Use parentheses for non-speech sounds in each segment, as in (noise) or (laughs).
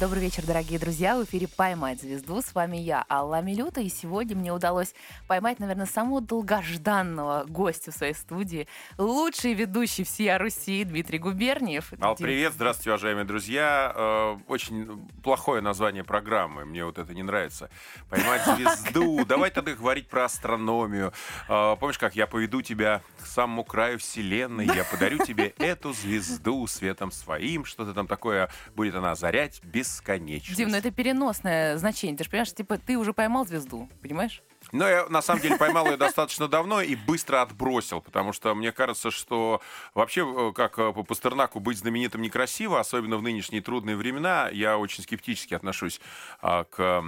Добрый вечер, дорогие друзья. В эфире «Поймать звезду». С вами я, Алла Милюта. И сегодня мне удалось поймать, наверное, самого долгожданного гостя в своей студии. Лучший ведущий всей Руси Дмитрий Губерниев. Ал, привет, здравствуйте, уважаемые друзья. Э, очень плохое название программы, мне вот это не нравится. «Поймать (laughs) звезду». Давай тогда говорить про астрономию. Э, помнишь, как я поведу тебя к самому краю вселенной, я подарю тебе (laughs) эту звезду светом своим, что-то там такое будет она озарять без бесконечность. Дим, ну это переносное значение. Ты же понимаешь, типа, ты уже поймал звезду, понимаешь? Но я на самом деле поймал ее достаточно давно и быстро отбросил, потому что мне кажется, что вообще, э, как э, по Пастернаку, быть знаменитым некрасиво, особенно в нынешние трудные времена. Я очень скептически отношусь а, к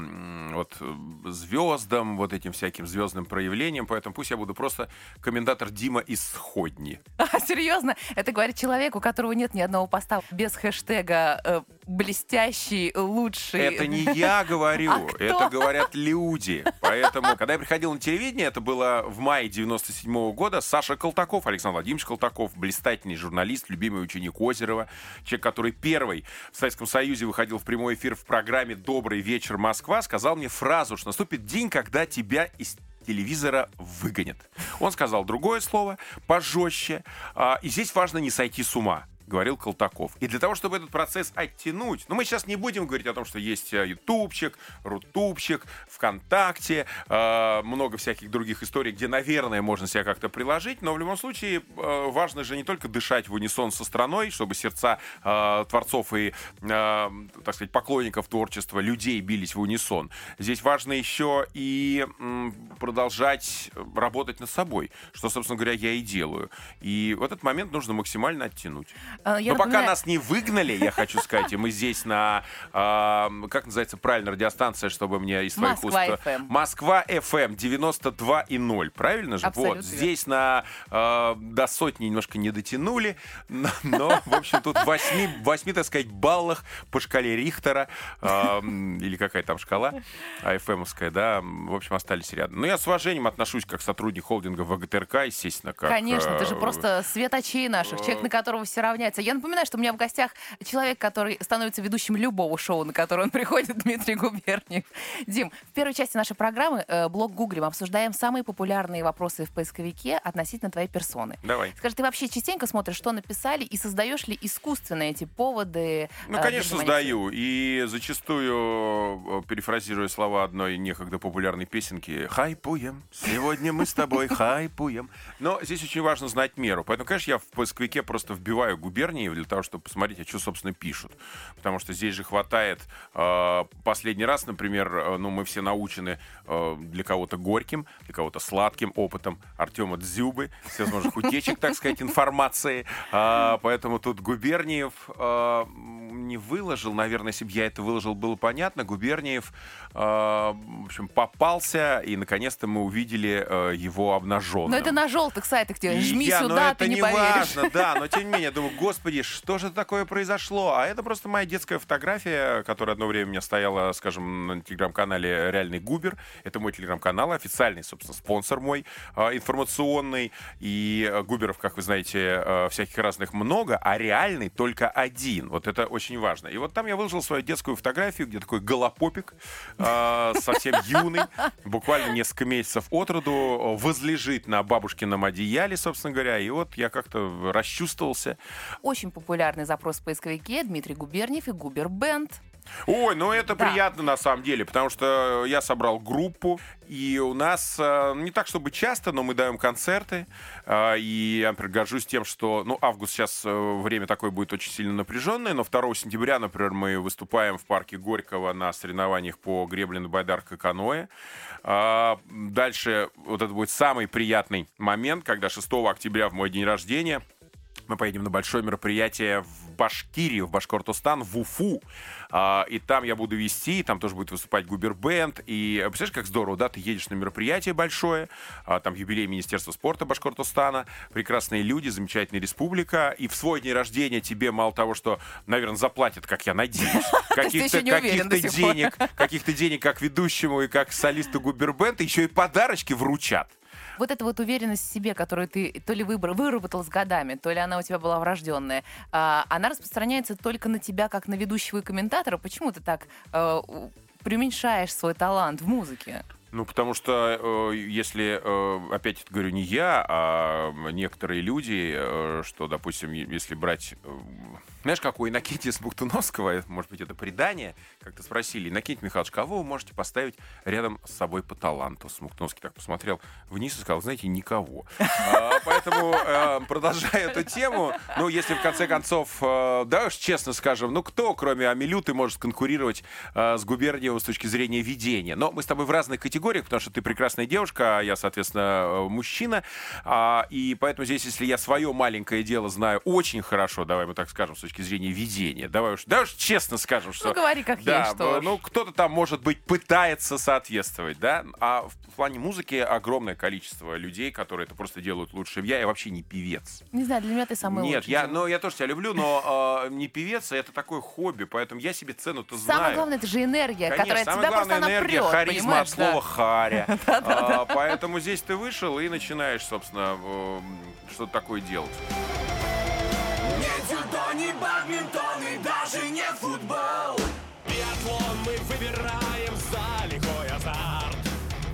вот, звездам, вот этим всяким звездным проявлениям, поэтому пусть я буду просто комментатор Дима из Сходни. (laughs) А, серьезно? Это говорит человек, у которого нет ни одного поста без хэштега э, блестящий, лучший. Это не я говорю, (laughs) а это говорят люди. Поэтому, когда я приходил на телевидение, это было в мае 97 -го года, Саша Колтаков, Александр Владимирович Колтаков, блистательный журналист, любимый ученик Озерова, человек, который первый в Советском Союзе выходил в прямой эфир в программе «Добрый вечер, Москва», сказал мне фразу, что наступит день, когда тебя из телевизора выгонят. Он сказал другое слово, пожестче, а, и здесь важно не сойти с ума говорил Колтаков. И для того, чтобы этот процесс оттянуть, ну, мы сейчас не будем говорить о том, что есть э, ютубчик, рутубчик, ВКонтакте, э, много всяких других историй, где, наверное, можно себя как-то приложить, но в любом случае э, важно же не только дышать в унисон со страной, чтобы сердца э, творцов и, э, так сказать, поклонников творчества, людей бились в унисон. Здесь важно еще и э, продолжать работать над собой, что, собственно говоря, я и делаю. И в этот момент нужно максимально оттянуть. А, я Но напоминаю... пока нас не выгнали, я хочу сказать, и мы здесь на, э, как называется правильно радиостанция, чтобы мне из твоих Москва уст... FM. Москва FM 92,0, правильно же? Абсолютно вот, здесь на э, до сотни немножко не дотянули, но, но в общем, тут 8, 8, так сказать, баллах по шкале Рихтера, э, или какая там шкала, АФМовская, да, в общем, остались рядом. Но я с уважением отношусь как сотрудник холдинга ВГТРК, естественно, как... Конечно, ты же просто свет очей наших, человек, на которого все равняются меняется. Я напоминаю, что у меня в гостях человек, который становится ведущим любого шоу, на которое он (laughs) приходит, Дмитрий Губерниев. Дим, в первой части нашей программы э, блог Гуглим обсуждаем самые популярные вопросы в поисковике относительно твоей персоны. Давай. Скажи, ты вообще частенько смотришь, что написали, и создаешь ли искусственно эти поводы? Ну, э, конечно, создаю. И зачастую, э, перефразируя слова одной некогда популярной песенки, «Хайпуем, сегодня мы с тобой хайпуем». Но здесь очень важно знать меру. Поэтому, конечно, я в поисковике просто вбиваю губернии для того, чтобы посмотреть, а что, собственно, пишут. Потому что здесь же хватает... Э, последний раз, например, э, ну, мы все научены э, для кого-то горьким, для кого-то сладким опытом Артема Дзюбы, всевозможных утечек, так сказать, информации. Э, поэтому тут Губерниев э, не выложил, наверное, если бы я это выложил, было понятно. Губерниев, э, в общем, попался, и наконец-то мы увидели э, его обнаженным. Но это на желтых сайтах, где жми я, сюда, ты не, не поверишь. важно, да, но тем не менее, я думаю, господи, что же такое произошло? А это просто моя детская фотография, которая одно время у меня стояла, скажем, на телеграм-канале «Реальный Губер». Это мой телеграм-канал, официальный, собственно, спонсор мой э, информационный. И Губеров, как вы знаете, э, всяких разных много, а реальный только один. Вот это очень важно. И вот там я выложил свою детскую фотографию, где такой голопопик, э, совсем юный, буквально несколько месяцев от роду, возлежит на бабушкином одеяле, собственно говоря. И вот я как-то расчувствовался. Очень популярный запрос в поисковике Дмитрий Губерниев и Губер Бенд. Ой, ну это да. приятно на самом деле, потому что я собрал группу, и у нас э, не так, чтобы часто, но мы даем концерты, э, и я, например, горжусь тем, что, ну, август сейчас э, время такое будет очень сильно напряженное, но 2 сентября, например, мы выступаем в парке Горького на соревнованиях по гребле на байдарках и каноэ. Дальше вот это будет самый приятный момент, когда 6 октября в мой день рождения мы поедем на большое мероприятие в Башкирию, в Башкортостан, в Уфу. А, и там я буду вести, там тоже будет выступать Губербенд. И представляешь, как здорово, да, ты едешь на мероприятие большое, а, там юбилей Министерства спорта Башкортостана, прекрасные люди, замечательная республика. И в свой день рождения тебе мало того, что, наверное, заплатят, как я надеюсь, (laughs) каких-то каких денег, каких-то денег как ведущему и как солисту Губербенд, еще и подарочки вручат. Вот эта вот уверенность в себе, которую ты то ли выбор, выработал с годами, то ли она у тебя была врожденная, а, она распространяется только на тебя, как на ведущего и комментатора. Почему ты так э, преуменьшаешь свой талант в музыке? Ну, потому что, э, если, э, опять говорю, не я, а некоторые люди, э, что, допустим, если брать знаешь, как у Иннокентия Смуктуновского, может быть, это предание, как-то спросили, Иннокентий Михайлович, кого вы можете поставить рядом с собой по таланту? Смуктуновский так посмотрел вниз и сказал, знаете, никого. А, поэтому, э, продолжая эту тему, ну, если в конце концов, э, да уж честно скажем, ну, кто, кроме Амилюты, может конкурировать э, с Губерниевым с точки зрения ведения? Но мы с тобой в разных категориях, потому что ты прекрасная девушка, а я, соответственно, мужчина, а, и поэтому здесь, если я свое маленькое дело знаю очень хорошо, давай мы так скажем, с точки точки зрения ведения. Давай уж, давай уж честно скажем, что... Ну, говори как да, есть, что Ну, кто-то там, может быть, пытается соответствовать, да? А в плане музыки огромное количество людей, которые это просто делают лучше. Я, я вообще не певец. Не знаю, для меня ты самый Нет, лучший. я, ну, я тоже тебя люблю, но э, не певец, а это такое хобби, поэтому я себе цену-то знаю. Самое главное, это же энергия, Конечно, которая самое тебя главное, просто энергия, напрет, харизма от слова да. харя. (laughs) А, Поэтому здесь ты вышел и начинаешь, собственно, э, что-то такое делать. Дзюдо, не бадминтон и даже не футбол. Биатлон мы выбираем за лихой азарт.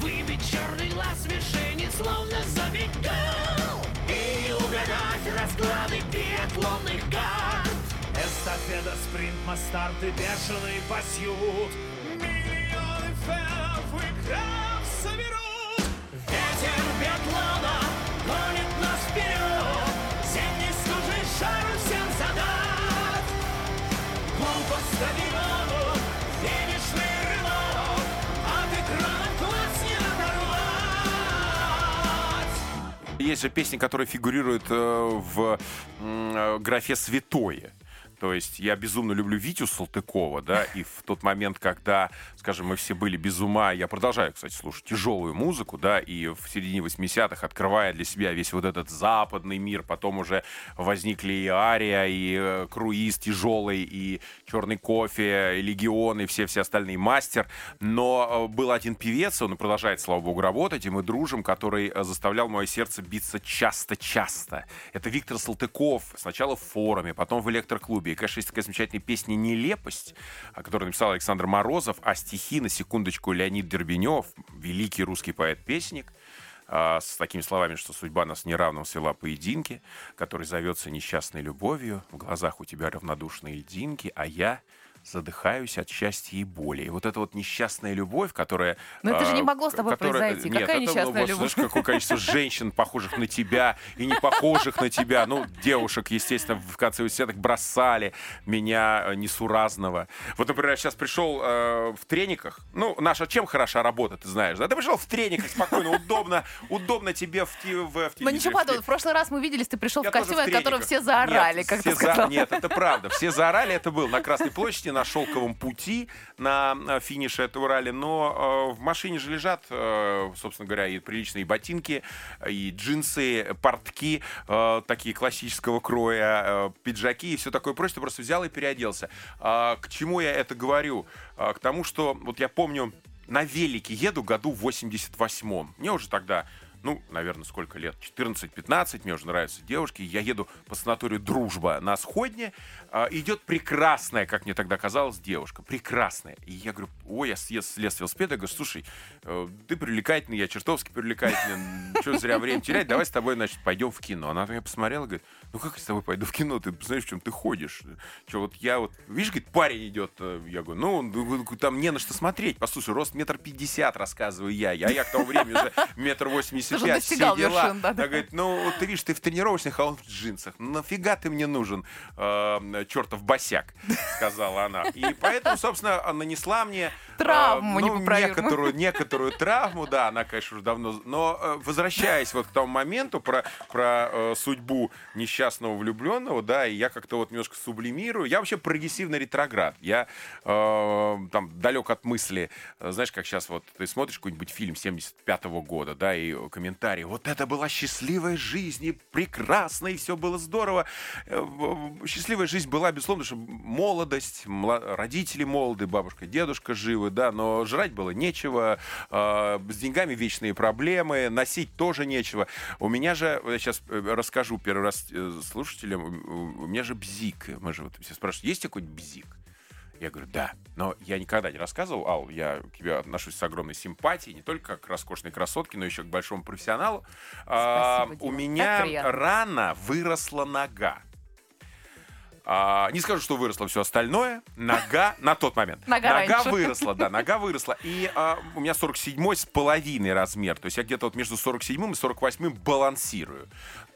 Выбить черный глаз мишени, словно забить гол. И угадать расклады биатлонных карт. Эстафета, спринт, мастарт и бешеный пасьют Миллионы фенов и крав соберут. Ветер биатлона гонит нас вперед Есть же песни, которые фигурируют э, в э, графе «святое». То есть я безумно люблю Витю Салтыкова, да, и в тот момент, когда, скажем, мы все были без ума, я продолжаю, кстати, слушать тяжелую музыку, да, и в середине 80-х, открывая для себя весь вот этот западный мир, потом уже возникли и Ария, и э, Круиз тяжелый, и Черный кофе, и Легион, и все-все остальные мастер. Но э, был один певец, он продолжает, слава богу, работать, и мы дружим, который э, заставлял мое сердце биться часто-часто. Это Виктор Салтыков, сначала в форуме, потом в электроклубе. И, конечно, есть такая замечательная песня «Нелепость», о которой написал Александр Морозов, а стихи, на секундочку, Леонид Дербенев, великий русский поэт-песник, а, с такими словами, что судьба нас неравно свела поединки, который зовется несчастной любовью, в глазах у тебя равнодушные льдинки, а я задыхаюсь от счастья и боли. И вот эта вот несчастная любовь, которая... Но это же не а, могло с тобой которая- произойти. Нет, Какая это, ну, несчастная вот, любовь? Знаешь, какое количество женщин, похожих на тебя, и не похожих на тебя. Ну, девушек, естественно, в конце университета бросали меня э, несуразного. Вот, например, я сейчас пришел э, в трениках. Ну, наша чем хороша работа, ты знаешь, да? Ты пришел в трениках спокойно, удобно, удобно тебе в, в, в Ну ничего подобного. В прошлый раз мы виделись, ты пришел в костюме, от которого все заорали, Нет, все за-. Нет, это правда. Все заорали, это был на Красной площади, на Шелковом пути, на э, финише этого ралли. Но э, в машине же лежат, э, собственно говоря, и приличные ботинки, и джинсы, портки, такие классического кроя, пиджаки и все такое прочее. Просто взял и переоделся. А, к чему я это говорю? А, к тому, что вот я помню, на велике еду году в 88-м. Мне уже тогда ну, наверное, сколько лет? 14-15, мне уже нравятся девушки. Я еду по санаторию «Дружба» на Сходне. А, идет прекрасная, как мне тогда казалось, девушка. Прекрасная. И я говорю, ой, я съезд слез с велосипеда. Говорю, слушай, э, ты привлекательный, я чертовски привлекательный. Что зря время терять? Давай с тобой, значит, пойдем в кино. Она на меня посмотрела говорит, ну как я с тобой пойду в кино? Ты знаешь, в чем ты ходишь? Что вот я вот, видишь, говорит, парень идет. э, Я говорю, ну, ну, там не на что смотреть. Послушай, рост метр пятьдесят, рассказываю я. Я, я к тому времени уже метр восемьдесят Пять. достигал все дела. вершин, да, да. Она говорит, ну, ты видишь, ты в тренировочных, а он в джинсах. Ну, нафига ты мне нужен, э, чертов босяк, сказала она. И поэтому, собственно, нанесла мне... э, Травму ну, непоправимую. некоторую, некоторую травму, да, она, конечно, уже давно... Но э, возвращаясь вот к тому моменту про, про э, судьбу несчастного влюбленного, да, и я как-то вот немножко сублимирую. Я вообще прогрессивный ретроград. Я э, там далек от мысли, э, знаешь, как сейчас вот ты смотришь какой-нибудь фильм 75 года, да, и комментарии. Вот это была счастливая жизнь, и прекрасно, и все было здорово. Э, Счастливая жизнь была, безусловно, что молодость, родители молоды, бабушка, дедушка живы, да, но жрать было нечего, э, с деньгами вечные проблемы, носить тоже нечего. У меня же, я сейчас расскажу первый раз э, слушателям, у меня же бзик. Мы же вот все спрашивают, есть какой-нибудь бзик? Я говорю, да. Но я никогда не рассказывал, Ал, я к тебе отношусь с огромной симпатией, не только к роскошной красотке, но еще к большому профессионалу. А, Спасибо, у Дима. меня Так приятно. рано выросла нога. А, не скажу, что выросло все остальное. Нога (laughs) на тот момент. Нога раньше. выросла, да, нога (laughs) выросла. И а, у меня 47 с половиной размер. То есть я где-то вот между 47 и 48 балансирую.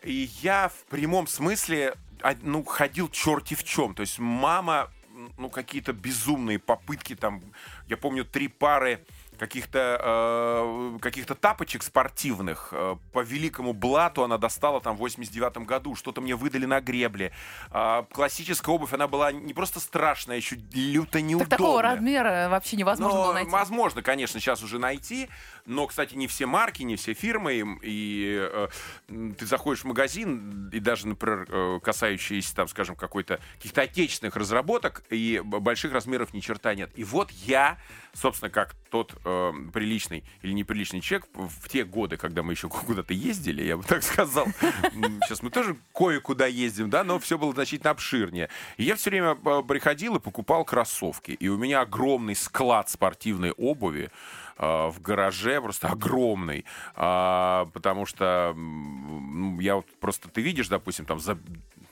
И я в прямом смысле а, ну, ходил черти в чем. То есть мама, ну, какие-то безумные попытки там. Я помню три пары каких-то э, каких-то тапочек спортивных э, по великому блату она достала там в 89 году что-то мне выдали на гребле А, классическая обувь она была не просто страшная еще люто Так неудобная такого размера вообще невозможно но, было найти. Возможно, конечно, сейчас уже найти, но, кстати, не все марки, не все фирмы, и, э, ты заходишь в магазин, и даже, например, э, касающиеся, там, скажем, какой-то каких-то отечественных разработок, и больших размеров ни черта нет. И вот я, собственно, как тот э, приличный или неприличный человек в те годы, когда мы еще куда-то ездили, я бы так сказал, сейчас мы тоже кое-куда ездим, да, но все было значительно обширнее. И я все время э, приходил и покупал кроссовки. И у меня огромный склад спортивной обуви в гараже, просто огромный. А, потому что ну, я вот просто, ты видишь, допустим, там за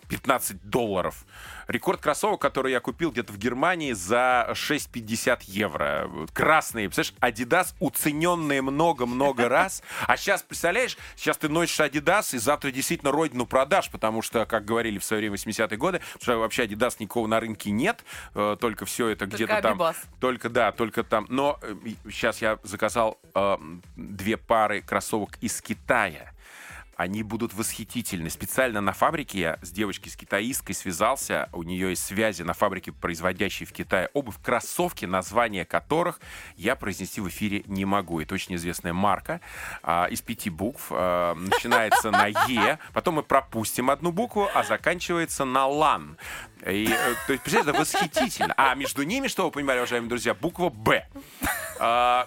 15 долларов. Рекорд кроссовок, который я купил где-то в Германии за 6,50 евро. Красные, представляешь, Adidas уцененные много-много раз. А сейчас, представляешь, сейчас ты носишь Adidas и завтра действительно родину продашь, потому что, как говорили в свое время 80-е годы, что вообще Adidas никого на рынке нет, э, только все это где-то там... Только, да, только там. Но сейчас я заказал э, две пары кроссовок из Китая. Они будут восхитительны. Специально на фабрике я с девочкой, с китаисткой связался. У нее есть связи на фабрике, производящей в Китае обувь. Кроссовки, название которых я произнести в эфире не могу. Это очень известная марка а, из пяти букв. а, начинается на Е, потом мы пропустим одну букву, а заканчивается на ЛАН. И, э, то есть, представляете, это восхитительно. А между ними, что вы понимали, уважаемые друзья, буква Б. А,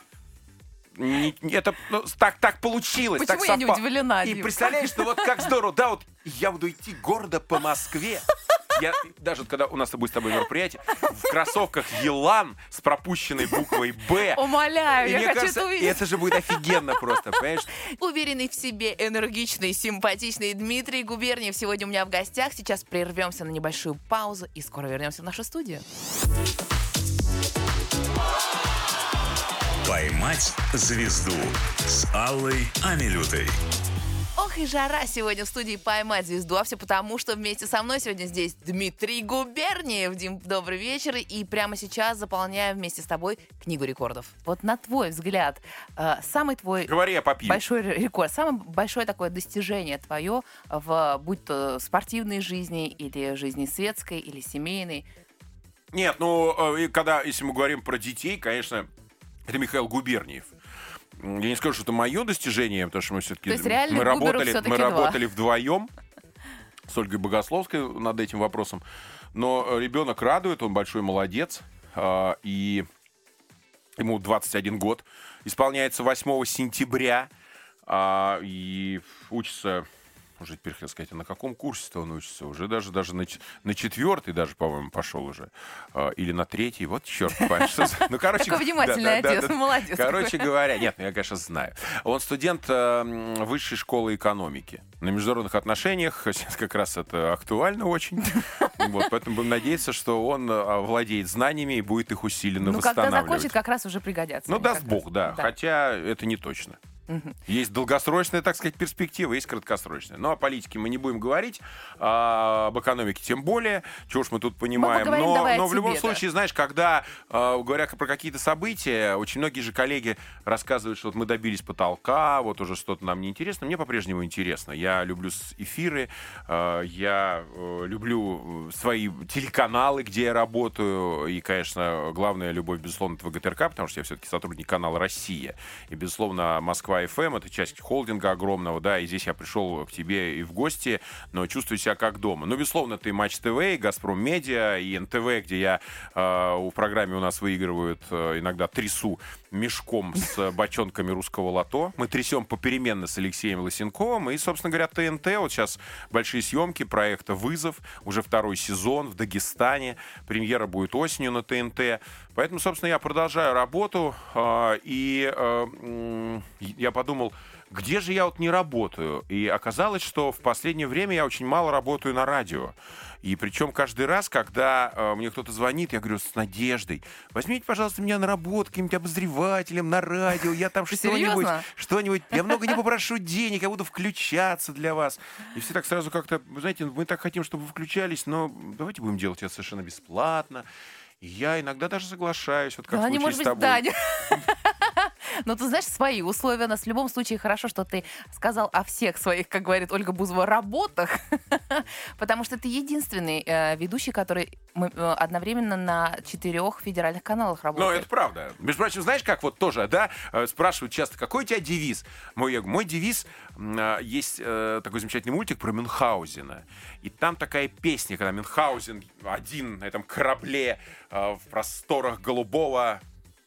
не- это ну, так, так получилось. Почему так я не совпало. удивлена, И Дим? представляешь, что вот как здорово, да, вот я буду идти гордо по Москве. Я даже вот когда у нас будет с тобой мероприятие, в кроссовках Елан с пропущенной буквой Б. Умоляю, И я мне хочу кажется, это увидеть. это же будет офигенно просто, понимаешь? Уверенный в себе, энергичный, симпатичный Дмитрий Губерниев сегодня у меня в гостях. Сейчас прервемся на небольшую паузу и скоро вернемся в нашу студию. «Поймать звезду» с Аллой Амилютой. Ох и жара сегодня в студии «Поймать звезду», а все потому, что вместе со мной сегодня здесь Дмитрий Губерниев. Дим, добрый вечер. И прямо сейчас заполняю вместе с тобой книгу рекордов. Вот на твой взгляд, э, самый твой Говори, я попью. большой ре- рекорд, самое большое такое достижение твое, в, будь то спортивной жизни или жизни светской, или семейной. Нет, ну, э, когда, если мы говорим про детей, конечно, это Михаил Губерниев. Я не скажу, что это мое достижение, потому что мы все-таки мы работали, всё-таки мы работали вдвоем с Ольгой Богословской над этим вопросом. Но э, ребенок радует, он большой молодец. а, И ему 21 год. Исполняется 8 сентября. а, И учится уже теперь хотел сказать, а на каком курсе-то он учится? Уже даже, даже на, на четвертый даже, по-моему, пошел уже. А, или на третий. Вот черт что за- Ну, (laughs) короче... Такой внимательный да, да, отец, да. молодец Короче говоря, нет, ну, я, конечно, знаю. Он студент э, высшей школы экономики. На международных отношениях сейчас как раз это актуально очень. (laughs) Вот, поэтому будем надеяться, что он э, владеет знаниями и будет их усиленно Ну, когда восстанавливать. закончит, как раз уже пригодятся. Ну, даст бог, да. Хотя это не точно. Есть долгосрочная, так сказать, перспектива, есть краткосрочная. Ну, о политике мы не будем говорить, а об экономике тем более. Чего ж мы тут понимаем. поговорим но давай но в любом тебе-то. случае, знаешь, когда, э, говоря про какие-то события, очень многие же коллеги рассказывают, что вот мы добились потолка, вот уже что-то нам не интересно. Мне по-прежнему интересно. Я люблю эфиры, э, я э, люблю э, свои телеканалы, где я работаю. И, конечно, главная любовь, безусловно, это ВГТРК, потому что я все-таки сотрудник канала «Россия». И, безусловно, Москва 2FM, это часть холдинга огромного, да, и здесь я пришел к тебе и в гости, но чувствую себя как дома. Ну, безусловно, ты Матч ТВ, Газпром Медиа, и НТВ, где я э, в программе у нас выигрывают э, иногда трясу мешком с бочонками русского лото. Мы трясем попеременно с Алексеем Лосенковым. И, собственно говоря, ТНТ. Вот сейчас большие съемки проекта «Вызов». Уже второй сезон в Дагестане. Премьера будет осенью на ТНТ. Поэтому, собственно, я продолжаю работу. Э, и э, я подумал, где же я вот не работаю? И оказалось, что в последнее время я очень мало работаю на радио. И причем каждый раз, когда э, мне кто-то звонит, я говорю с надеждой, возьмите, пожалуйста, меня на работу каким-нибудь обозревателем на радио, я там что-нибудь, что-нибудь, я много не попрошу денег, я буду включаться для вас. И все так сразу как-то, знаете, мы так хотим, чтобы вы включались, но давайте будем делать это совершенно бесплатно. Я иногда даже соглашаюсь, вот как да, в случае может с тобой. Быть, Но ты знаешь, свои условия у нас в любом случае хорошо, что ты сказал о всех своих, как говорит Ольга Бузова, работах, (laughs) потому что ты единственный э, ведущий, который э, одновременно на четырех федеральных каналах работает. Ну, это правда. Между прочим, знаешь, как вот тоже, да, э, спрашивают часто, какой у тебя девиз? Мой, мой девиз, э, есть э, такой замечательный мультик про Мюнхгаузена. И там такая песня, когда Мюнхгаузен один на этом корабле э, в просторах голубого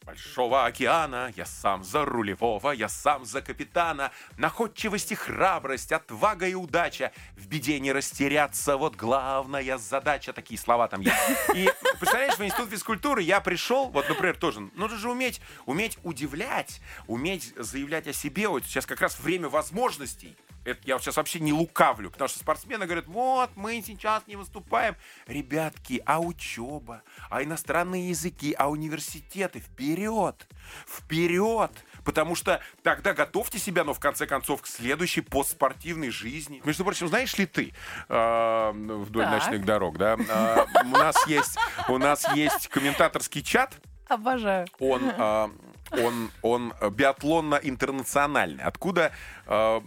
Большого океана, я сам за рулевого, я сам за капитана. Находчивость и храбрость, отвага и удача. В беде не растеряться, вот главная задача. Такие слова там есть. И представляешь, в институт физкультуры я пришел, вот, например, тоже, нужно же уметь, уметь удивлять, уметь заявлять о себе. Вот сейчас как раз время возможностей это я сейчас вообще не лукавлю, потому что спортсмены говорят, вот, мы сейчас не выступаем. Ребятки, а учеба, а иностранные языки, а университеты, вперед, вперед, потому что тогда готовьте себя, но в конце концов к следующей постспортивной жизни. Между прочим, знаешь ли ты э, вдоль так. ночных дорог, да, э, у нас есть, у нас есть комментаторский чат. Обожаю. Он э, он, он биатлонно-интернациональный. Откуда э,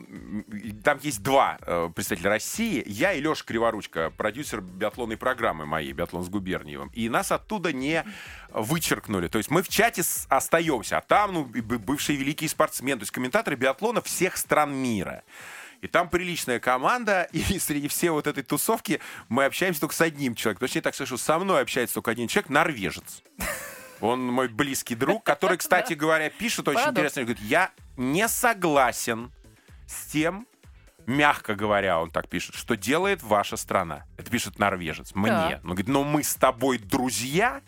там есть два э, представителя России. Я и Леша Криворучка, продюсер биатлонной программы моей, биатлон с Губерниевым. И нас оттуда не вычеркнули. То есть мы в чате остаемся, а там ну, бывшие великие спортсмены, то есть комментаторы биатлона всех стран мира. И там приличная команда, (laughs) и среди всей вот этой тусовки мы общаемся только с одним человеком. Точнее, так скажу, со мной общается только один человек, норвежец. Он мой близкий друг, (laughs) который, кстати говоря, пишет очень интересно. Он говорит, я не согласен с тем, мягко говоря, он так пишет, что делает ваша страна. Это пишет норвежец. Мне. Да. Он говорит, но мы с тобой друзья,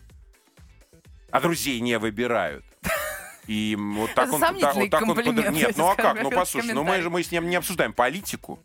а друзей не выбирают. (laughs) И вот так он, вот так он под... Нет, ну а как? Ну послушай, ну мы же мы с ним не обсуждаем политику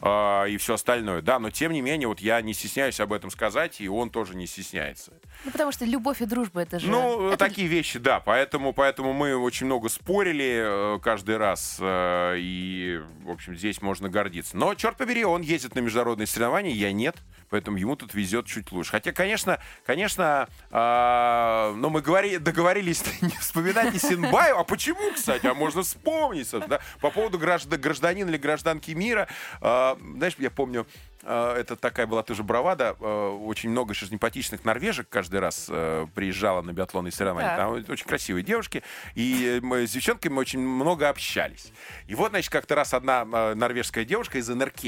э, и все остальное, да, но тем не менее вот я не стесняюсь об этом сказать, и он тоже не стесняется. Ну потому что любовь и дружба это же. Ну это... такие вещи, да, поэтому поэтому мы очень много спорили э, каждый раз, э, и в общем здесь можно гордиться. Но черт побери, он ездит на международные соревнования, я нет поэтому ему тут везет чуть лучше. Хотя, конечно, конечно, э, но мы говори, договорились (laughs) не вспоминать Исенбаю. А почему, кстати? А можно вспомнить, да? По поводу граждан, гражданина или гражданки мира. Э, знаешь, я помню, это такая была тоже бравада. Э, очень много симпатичных норвежек каждый раз э, приезжала на биатлонные соревнования. Там очень красивые девушки. И мы с девчонками очень много общались. И вот, значит, как-то раз одна норвежская девушка из НРК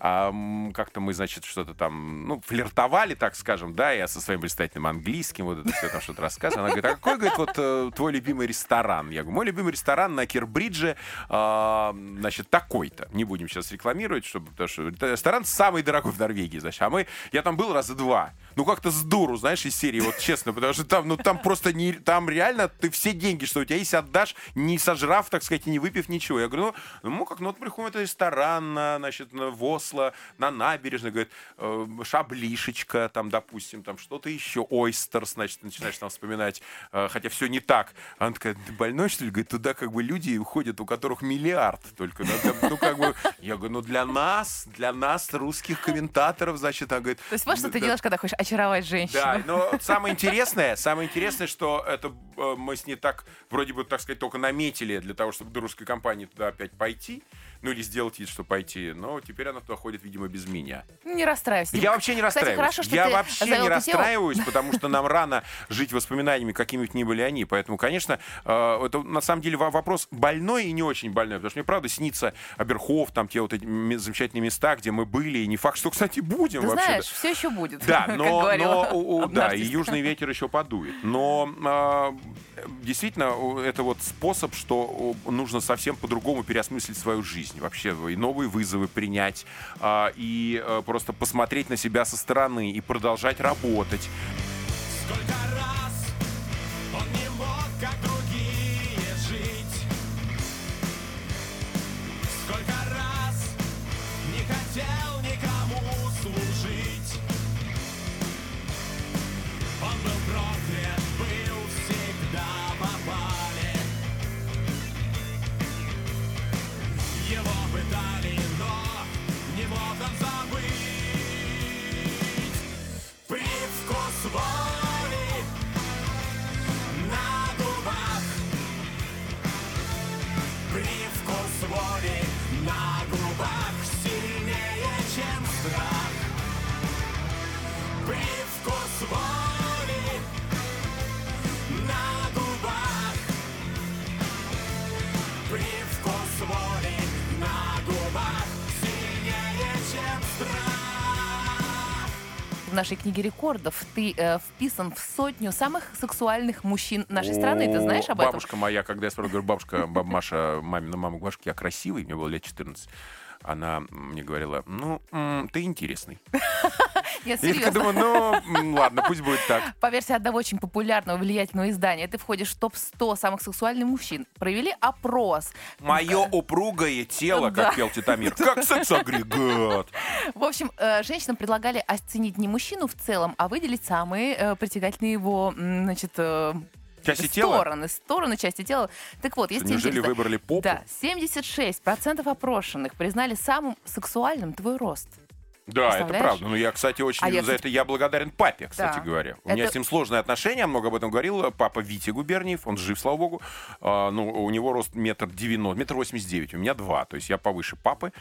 а, как-то мы, значит, что-то там, ну, флиртовали, так скажем, да, я со своим блистательным английским, вот это все там что-то рассказываю. Она говорит, а какой, говорит, вот э, твой любимый ресторан? Я говорю, мой любимый ресторан на Кирбридже, а, значит, такой-то. Не будем сейчас рекламировать, чтобы, потому что ресторан самый дорогой в Норвегии, значит. А мы, я там был раза два. Ну, как-то с дуру, знаешь, из серии, вот честно, потому что там, ну, там просто не, там реально ты все деньги, что у тебя есть, отдашь, не сожрав, так сказать, и не выпив ничего. Я говорю, ну, ну как, ну, вот этот ресторан, на, значит, на ВОЗ, Осло, на набережной, говорит, э, шаблишечка, там, допустим, там что-то еще, ойстерс, значит, начинаешь там вспоминать, э, хотя все не так. Она такая, ты больной, что ли? Говорит, туда как бы люди уходят, у которых миллиард только. Да, там, ну, как бы, я говорю, ну, для нас, для нас, русских комментаторов, значит, она говорит... То есть вот что ты делаешь, когда хочешь очаровать женщину. Да, но (laughs) самое интересное, самое интересное, что это э, мы с ней так, вроде бы, так сказать, только наметили для того, чтобы до русской компании туда опять пойти. Ну или сделать вид, что пойти. Но теперь она туда ходит, видимо, без меня. Не расстраивайся. Я вообще не Кстати, расстраиваюсь. хорошо, что я вообще не расстраиваюсь, (laughs) потому что нам рано жить воспоминаниями, какими бы ни были они. Поэтому, конечно, э, это на самом деле во- вопрос больной и не очень больной. Потому что мне правда снится Аберхоф, там те вот эти замечательные места, где мы были. И не факт, что, кстати, будем Ты вообще. знаешь, все еще будет. Да, но, но у- у- да, и южный ветер еще подует. Но а, действительно, это вот способ, что нужно совсем по-другому переосмыслить свою жизнь. Вообще и новые вызовы принять, а, и а, просто посмотреть на себя со стороны и продолжать работать. Сколько раз он не мог, как нашей книге рекордов ты э, вписан в сотню самых сексуальных мужчин нашей страны. Ты знаешь об этом? Бабушка моя, когда я спрашиваю, говорю, бабушка, баб Маша, мамина мама, бабушка, я красивый, мне было лет 14. Она мне говорила, ну, ты интересный. Нет, (laughs) Я серьезно. думаю, ну, ладно, пусть будет так. (laughs) По версии одного очень популярного влиятельного издания, ты входишь в топ-100 самых сексуальных мужчин. Провели опрос. Мое упругое тело, как пел Титамир, (laughs) как секс-агрегат. В общем, э, женщинам предлагали оценить не мужчину в целом, а выделить самые э, притягательные его, значит, э, Части тела? стороны, стороны части тела. Так вот, если тебе Неужели интересно- выбрали попу? Да, 76% опрошенных признали самым сексуальным твой рост. Да, это правда. Но я, кстати, очень А я, за кстати- это я благодарен папе, кстати Да. говоря. У меня Это- с ним сложные отношения, много об этом говорил. Папа Витя Губерниев, он жив, слава богу. А, ну, у него рост метр девяносто, метр восемьдесят девять, у меня два. То есть я повыше папы.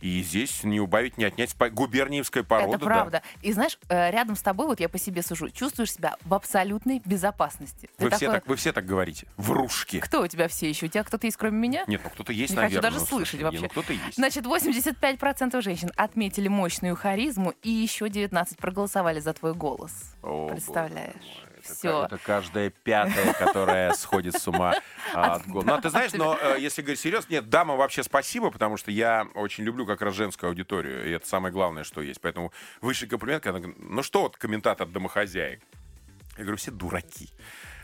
И здесь не убавить, не отнять. Губерниевская порода, это да. правда. И знаешь, э, рядом с тобой, вот я по себе сужу, чувствуешь себя в абсолютной безопасности. Ты Вы все, такой, так, вы все так говорите. Врушки. Кто у тебя все еще? У тебя кто-то есть, кроме меня? Нет, ну кто-то есть, Не хочу наверное. даже ну, слышать вообще. не, ну кто-то есть. Значит, 85% женщин отметили мощную харизму, и еще 19 проголосовали за твой голос. О, Представляешь? Все. Это каждая пятая, которая сходит с ума а, от голода. Ну, а ты знаешь, но э, если говорить серьезно, нет, дамам вообще спасибо, потому что я очень люблю как раз женскую аудиторию, и это самое главное, что есть. Поэтому высший комплимент, когда, ну что вот комментатор домохозяек? Я говорю, все дураки.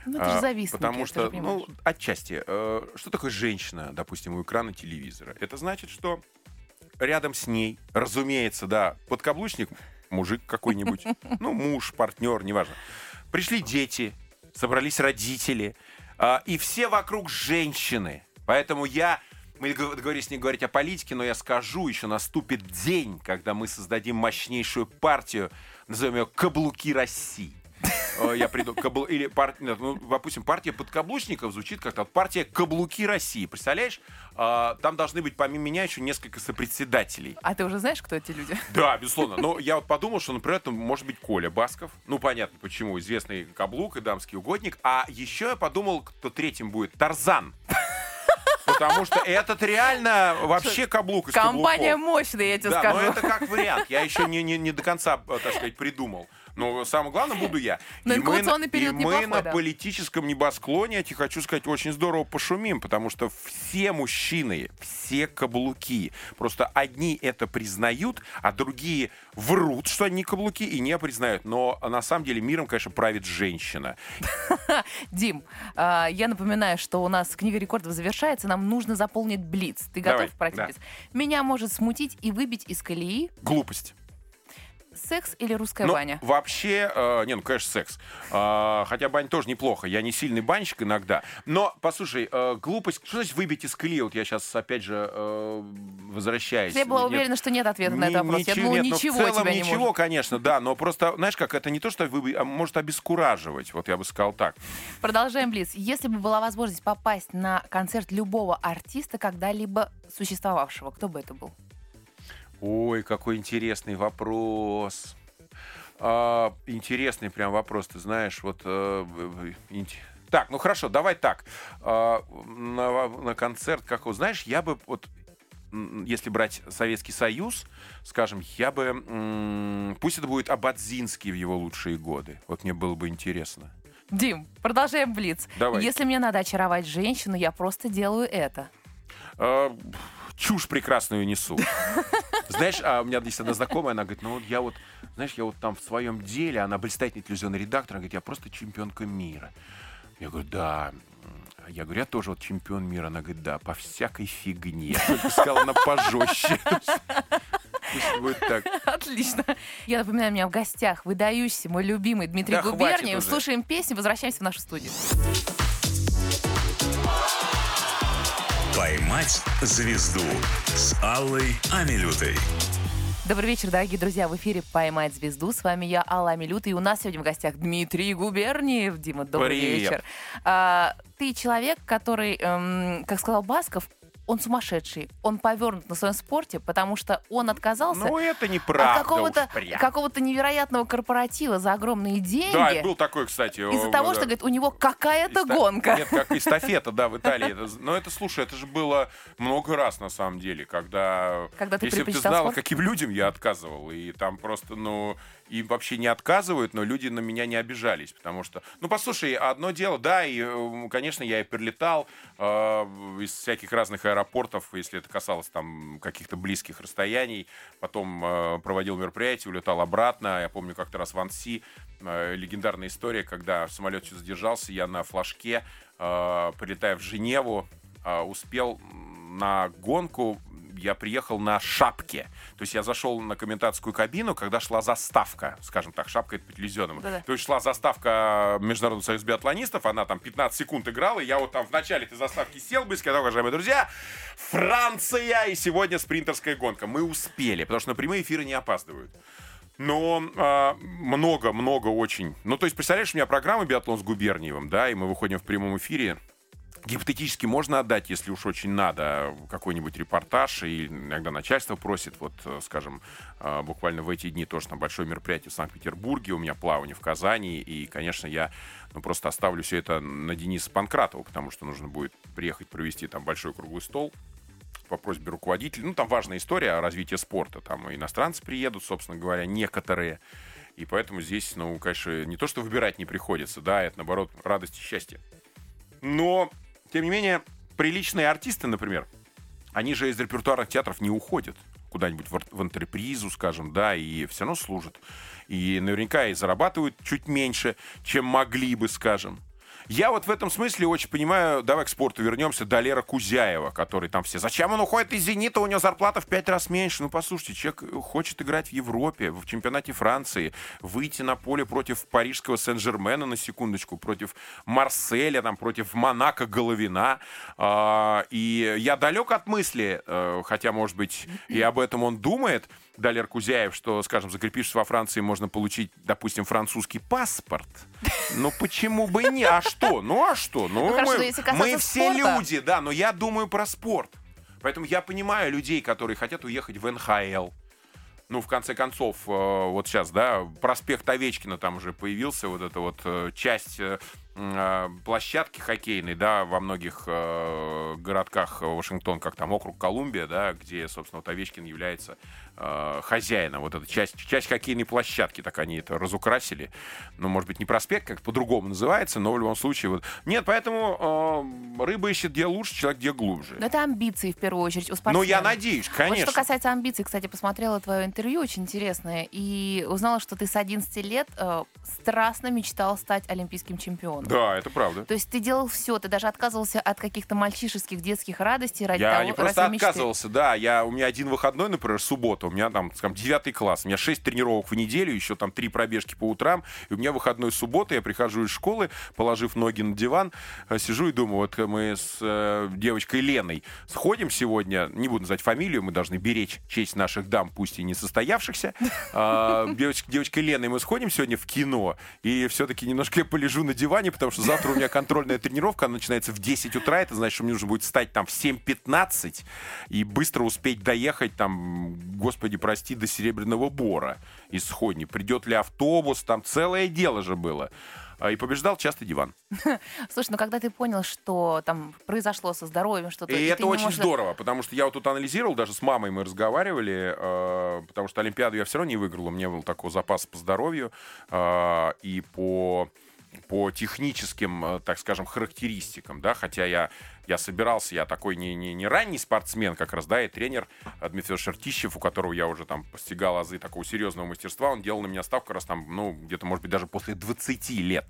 Ну, это же А, завистники, Потому что, ну, отчасти. э, Что такое женщина, допустим, у экрана телевизора? Это значит, что рядом с ней, разумеется, да, подкаблучник, мужик какой-нибудь, (laughs) ну, муж, партнер, неважно. Пришли дети, собрались родители, а, и все вокруг женщины. Поэтому я, мы договорились не говорить о политике, но я скажу, еще наступит день, когда мы создадим мощнейшую партию, назовем ее «Каблуки России». Э, Я приду, кабл- или, пар- ну, допустим, партия подкаблучников звучит как-то партия «Каблуки России». Представляешь, А, там должны быть помимо меня еще несколько сопредседателей. А ты уже знаешь, кто эти люди? Да, безусловно. Но я вот подумал, что, например, это может быть Коля Басков. Ну, понятно, почему. Известный каблук и дамский угодник. А еще я подумал, кто третьим будет. Тарзан. Потому что этот реально вообще каблук из Компания каблуков. мощная, я тебе Да, скажу. но это как вариант. Я еще не, не, не до конца, э, так сказать, придумал. Но самое главное буду я. (laughs) Но И мы период и мы на да. политическом небосклоне, я тебе хочу сказать, очень здорово пошумим, потому что все мужчины, все каблуки. Просто одни это признают, а другие врут, что они каблуки, и не признают. Но на самом деле миром, конечно, правит женщина. (laughs) Дим, а, я напоминаю, что у нас книга рекордов завершается, нам нужно заполнить блиц. Ты Давай, готов пройти да. блиц? Меня может смутить и выбить из колеи. Глупость. Секс или русская Ну, баня? вообще, э, не, ну, конечно, секс. А, хотя бань тоже неплохо. Я не сильный банщик иногда. Но, послушай, э, глупость... Что значит выбить из колеи? Вот я сейчас, опять же, э, возвращаюсь. Я была Нет, уверена, что нет ответа на Ни- этот вопрос. Я ничего- думала, нет, ну, ничего в целом тебя не ничего, может. конечно, да, но просто, знаешь, как это не то, что вы, а может обескураживать, вот я бы сказал так. Продолжаем Блиц. Если бы была возможность попасть на концерт любого артиста, когда-либо существовавшего, кто бы это был? Ой, какой интересный вопрос. А, интересный прям вопрос, ты знаешь, вот... инте- Так, ну хорошо, давай так. А, на, на концерт, как знаешь, я бы вот если брать Советский Союз, скажем, я бы... Пусть это будет Абадзинский в его лучшие годы. Вот мне было бы интересно. Дим, продолжаем Блиц. Давай. Если мне надо очаровать женщину, я просто делаю это. А, чушь прекрасную несу. Знаешь, а у меня есть одна знакомая, она говорит, ну вот я вот, знаешь, я вот там в своем деле, она блистательный телевизионный редактор, она говорит, я просто чемпионка мира. Я говорю, да. Я говорю, я тоже вот чемпион мира. Она говорит, да, по всякой фигне. Я только сказал, она пожестче. Пусть будет так. Отлично. Я напоминаю, у меня в гостях выдающийся мой любимый Дмитрий Да Губерниев. Слушаем песни, возвращаемся в нашу студию. «Поймать звезду» с Аллой Амилютой. Добрый вечер, дорогие друзья. В эфире «Поймать звезду». С вами я, Алла Милюта. И у нас сегодня в гостях Дмитрий Губерниев. Дима, добрый Привет. вечер. А, ты человек, который, эм, как сказал Басков, он сумасшедший. Он повернут на своем спорте, потому что он отказался Ну, это от неправда какого-то, уж прям. какого-то невероятного корпоратива за огромные деньги. Да, был такой, кстати. Из-за о, того, да. что, говорит, у него какая-то Эста- гонка. Нет, как эстафета, да, в Италии. (laughs) Но это, слушай, это же было много раз, на самом деле, когда... Когда ты Если бы ты знала, спорт? каким людям я отказывал, и там просто, ну, им вообще не отказывают, но люди на меня не обижались, потому что... Ну, послушай, одно дело, да, и, э, конечно, я и прилетал э, из всяких разных аэропортов, если это касалось там каких-то близких расстояний, потом э, проводил мероприятие, улетал обратно, я помню как-то раз в Анси, э, легендарная история, когда самолет задержался, я на флажке, э, прилетая в Женеву, э, успел на гонку, я приехал на шапке. То есть я зашел на комментаторскую кабину, когда шла заставка, скажем так, шапка это по телевизионному. Да-да. То есть шла заставка Международного союза биатлонистов, она там 15 секунд играла, и я вот там в начале этой заставки сел бы и сказал, уважаемые друзья, Франция, и сегодня спринтерская гонка. Мы успели, потому что на прямые эфиры не опаздывают. Но а, много-много очень. Ну, то есть, представляешь, у меня программа «Биатлон с Губерниевым», да, и мы выходим в прямом эфире. Гипотетически можно отдать, если уж очень надо, какой-нибудь репортаж, и иногда начальство просит, вот, э, скажем, э, буквально в эти дни тоже там большое мероприятие в Санкт-Петербурге, у меня плавание в Казани, и, конечно, я ну, просто оставлю все это на Дениса Панкратова, потому что нужно будет приехать провести там большой круглый стол, по просьбе руководителя. Ну, там важная история развития спорта. Там иностранцы приедут, собственно говоря, некоторые. И поэтому здесь, ну, конечно, не то, что выбирать не приходится, да, это, наоборот, радость и счастье. Но, тем не менее, приличные артисты, например, они же из репертуарных театров не уходят куда-нибудь в, в антрепризу, скажем, да, и все равно служат. И наверняка и зарабатывают чуть меньше, чем могли бы, скажем. Я вот в этом смысле очень понимаю, давай к спорту вернемся, Далера Кузяева, который там все, зачем он уходит из «Зенита», у него зарплата в пять раз меньше. Ну, послушайте, человек хочет играть в Европе, в чемпионате Франции, выйти на поле против парижского Сен-Жермена, на секундочку, против Марселя, там, против Монако Головина. А, и я далек от мысли, э, хотя, может быть, и об этом он думает, Далер Кузяев, что, скажем, закрепившись во Франции, можно получить, допустим, французский паспорт. Ну почему бы не? А что? Ну а что? Ну, Ну, хорошо, мы, касаться мы все спорта- люди, да, но я думаю про спорт. Поэтому я понимаю людей, которые хотят уехать в НХЛ. Ну, в конце концов, э, вот сейчас, да, проспект Овечкина там уже появился, вот эта вот э, часть э, площадки хоккейной, да, во многих э, городках Вашингтон, как там округ Колумбия, да, где, собственно, вот Овечкин является э, хозяином, вот эта часть, часть хоккейной площадки, так они это разукрасили. Ну, может быть, не проспект, как по-другому называется, но в любом случае вот... Нет, поэтому э, рыба ищет где лучше, человек где глубже. Но это амбиции в первую очередь у Ну, спортсмена. я надеюсь, Вот конечно. что касается амбиций, кстати, посмотрела твое интервью, очень интересное, и узнала, что ты с 11 лет э, страстно мечтал стать олимпийским чемпионом. Чемпионом. Да, это правда. То есть ты делал все, ты даже отказывался от каких-то мальчишеских детских радостей ради Я того, не просто ради мечты. отказывался, да. Я, у меня один выходной, например, суббота. У меня там, скажем, девятый класс. У меня шесть тренировок в неделю, еще там три пробежки по утрам. И у меня выходной суббота. Я прихожу из школы, положив ноги на диван, э, сижу и думаю, вот мы с э, девочкой Леной сходим сегодня, не буду называть фамилию, мы должны беречь честь наших дам, пусть и не состоявшихся. (laughs) А, девочка, девочкой Леной мы сходим сегодня в кино, и все-таки немножко я полежу на диване, потому что завтра у меня контрольная тренировка, она начинается в 10 утра, это значит, что мне нужно будет встать там в 7.15 и быстро успеть доехать там, господи, прости, до Серебряного Бора из Сходни. Придет ли автобус, там целое дело же было. А, И побеждал часто диван. (laughs) Слушай, ну когда ты понял, что там произошло со здоровьем что-то... И ты это очень можешь- здорово, потому что я вот тут анализировал, даже с мамой мы разговаривали, э, потому что Олимпиаду я все равно не выиграл, у меня был такой запас по здоровью э, и по по техническим, э, так скажем, характеристикам, да, хотя я, я собирался, я такой не, не, не ранний спортсмен как раз, да, и тренер э, Дмитрий Шартищев, у которого я уже там постигал азы такого серьезного мастерства, он делал на меня ставку раз там, ну, где-то, может быть, даже после 20 лет.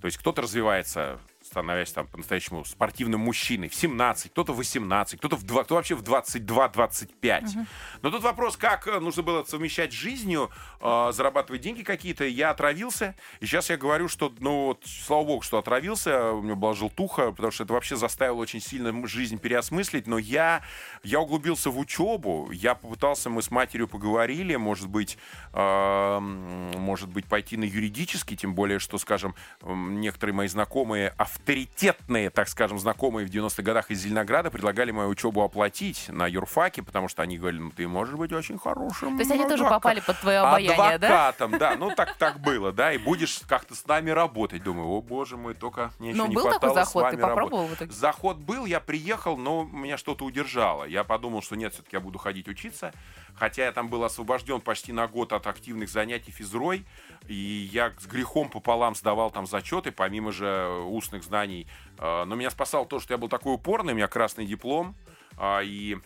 То есть кто-то развивается, становясь там по-настоящему спортивным мужчиной. В 17, кто-то в 18, кто-то в 2, кто вообще в 22-25. Но тут вопрос, как э, нужно было совмещать с жизнью, э, зарабатывать деньги какие-то. Я отравился, и сейчас я говорю, что, ну вот, слава богу, что отравился, у меня была желтуха, потому что это вообще заставило очень сильно жизнь переосмыслить, но я, я углубился в учебу, я попытался, мы с матерью поговорили, может быть, э, может быть, пойти на юридический, тем более, что, скажем, некоторые мои знакомые, авторитетные, так скажем, знакомые в 90-х годах из Зеленограда предлагали мою учебу оплатить на юрфаке, потому что они говорили, ну, ты можешь быть очень хорошим. То есть они тоже попали под твое обаяние, да? Адвокатом, да? Ну, так, так было, да, и будешь как-то с нами работать. Думаю, о, боже мой, только мне еще Ну, не был такой хватало с заход, ты вами работать». попробовал в итоге? Заход был, я приехал, но меня что-то удержало. Я подумал, что нет, все-таки я буду ходить учиться. Хотя я там был освобожден почти на год от активных занятий физрой. И я с грехом пополам сдавал там зачеты, помимо же устных знаний. Э, Но меня спасало то, что я был такой упорный, у меня красный диплом. а, И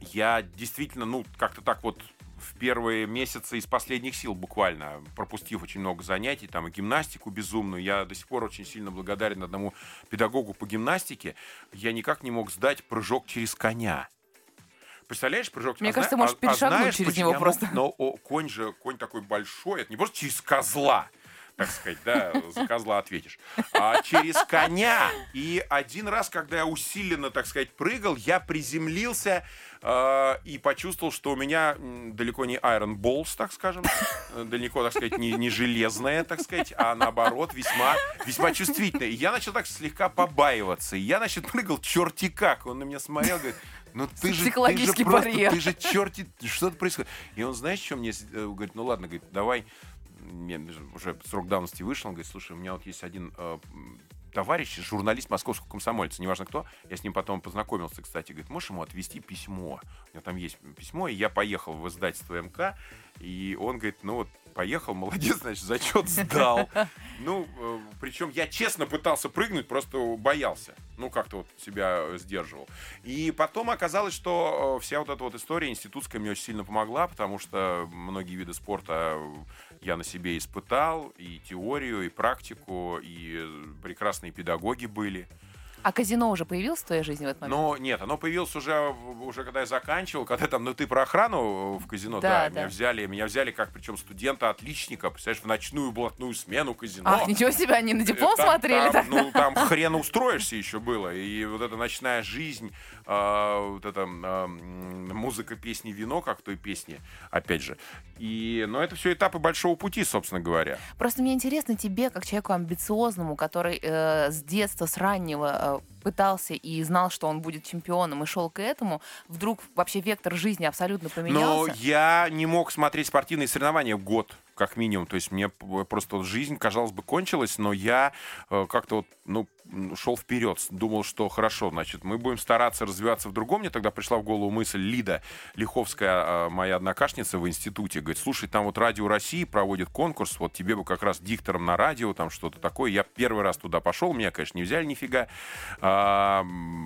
я действительно, ну, как-то так вот в первые месяцы из последних сил буквально, пропустив очень много занятий, там и гимнастику безумную, я до сих пор очень сильно благодарен одному педагогу по гимнастике, я никак не мог сдать прыжок через коня. Представляешь, прыжок? Мне а кажется, зна- можешь а- а перешагнуть знаешь, через почему него просто. Но о, конь же, конь такой большой, это не просто через козла, так сказать, да, за козла ответишь, а через коня. И один раз, когда я усиленно, так сказать, прыгал, я приземлился э, и почувствовал, что у меня далеко не Iron Balls, так скажем, э, далеко, так сказать, не, не железная, так сказать, а наоборот, весьма, весьма чувствительная. И я начал так слегка побаиваться. И я, значит, прыгал черти как. Он на меня смотрел, говорит, ну ты же, ты же просто, барьер. ты же черти, что-то происходит. И он, знаешь, что мне э, говорит, ну ладно, говорит, давай, мне уже срок давности вышел, он говорит, слушай, у меня вот есть один э, товарищ, журналист московского комсомольца, неважно кто, я с ним потом познакомился, кстати, говорит, можешь ему отвезти письмо? У него там есть письмо, и я поехал в издательство МК, и он говорит, ну вот, поехал, (laughs) молодец, значит, зачет сдал. (laughs) Ну, э, причем я честно пытался прыгнуть, просто боялся. Ну, как-то вот себя э, сдерживал. И потом оказалось, что э, вся вот эта вот история институтская мне очень сильно помогла, потому что многие виды спорта я на себе испытал, и теорию, и практику, и э, прекрасные педагоги были. А казино уже появилось в твоей жизни в этот момент? Но нет, оно появилось уже, уже когда я заканчивал, когда там, ну ты про охрану в казино, Да, да, да. меня взяли, меня взяли как причем студента отличника, представляешь, в ночную блатную смену казино. Ах, ничего себе, они на диплом Э, Там- смотрели там, так? Ну, там хрен устроишься еще было. И вот эта ночная жизнь, а, вот эта м, музыка, песни, вино, как в той песне, опять же. И, но это все этапы большого пути, собственно говоря. Просто мне интересно тебе, как человеку амбициозному, который э, с детства, с раннего э, пытался и знал, что он будет чемпионом и шел к этому, вдруг вообще вектор жизни абсолютно Но поменялся. я не мог смотреть спортивные соревнования год, как минимум. То есть мне п- просто вот жизнь, казалось бы, кончилась, но я э, как-то вот, ну, шел вперед, думал, что хорошо, значит, мы будем стараться развиваться в другом. Мне тогда пришла в голову мысль Лида Лиховская, э, моя однокашница в институте, говорит, слушай, там вот Радио России проводит конкурс, вот тебе бы как раз диктором на радио, там что-то такое. Я первый раз туда пошел, меня, конечно, не взяли нифига. А,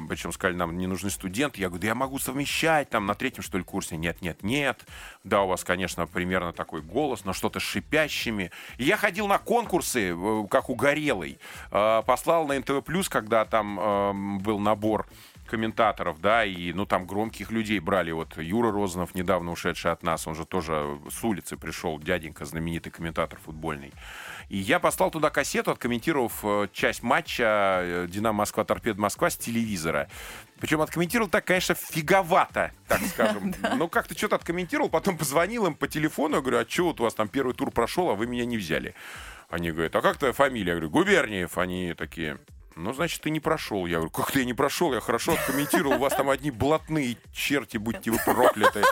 причем сказали, нам не нужны студенты. Я говорю, да я могу совмещать там на третьем, что ли, курсе. Нет, нет, нет. Да, у вас, конечно, примерно такой голос, но что-то шипящими. И я ходил на конкурсы, э, как угорелый. Э, послал на НТВ+, когда там э, был набор комментаторов, да, и, ну, там громких людей брали. Вот Юра Розанов, недавно ушедший от нас, он же тоже с улицы пришел, дяденька, знаменитый комментатор футбольный. И я послал туда кассету, откомментировав э, часть матча э, «Динамо Москва», «Торпед Москва» с телевизора. Причем откомментировал так, конечно, фиговато, так скажем. (laughs) Ну, как-то что-то откомментировал, потом позвонил им по телефону, я говорю, а что вот у вас там первый тур прошел, а вы меня не взяли? Они говорят, а как твоя фамилия? Я говорю, Губерниев. Они такие, ну, значит, ты не прошел. Я говорю, как ты я не прошел? Я хорошо откомментировал. У вас там одни блатные черти, будьте вы прокляты.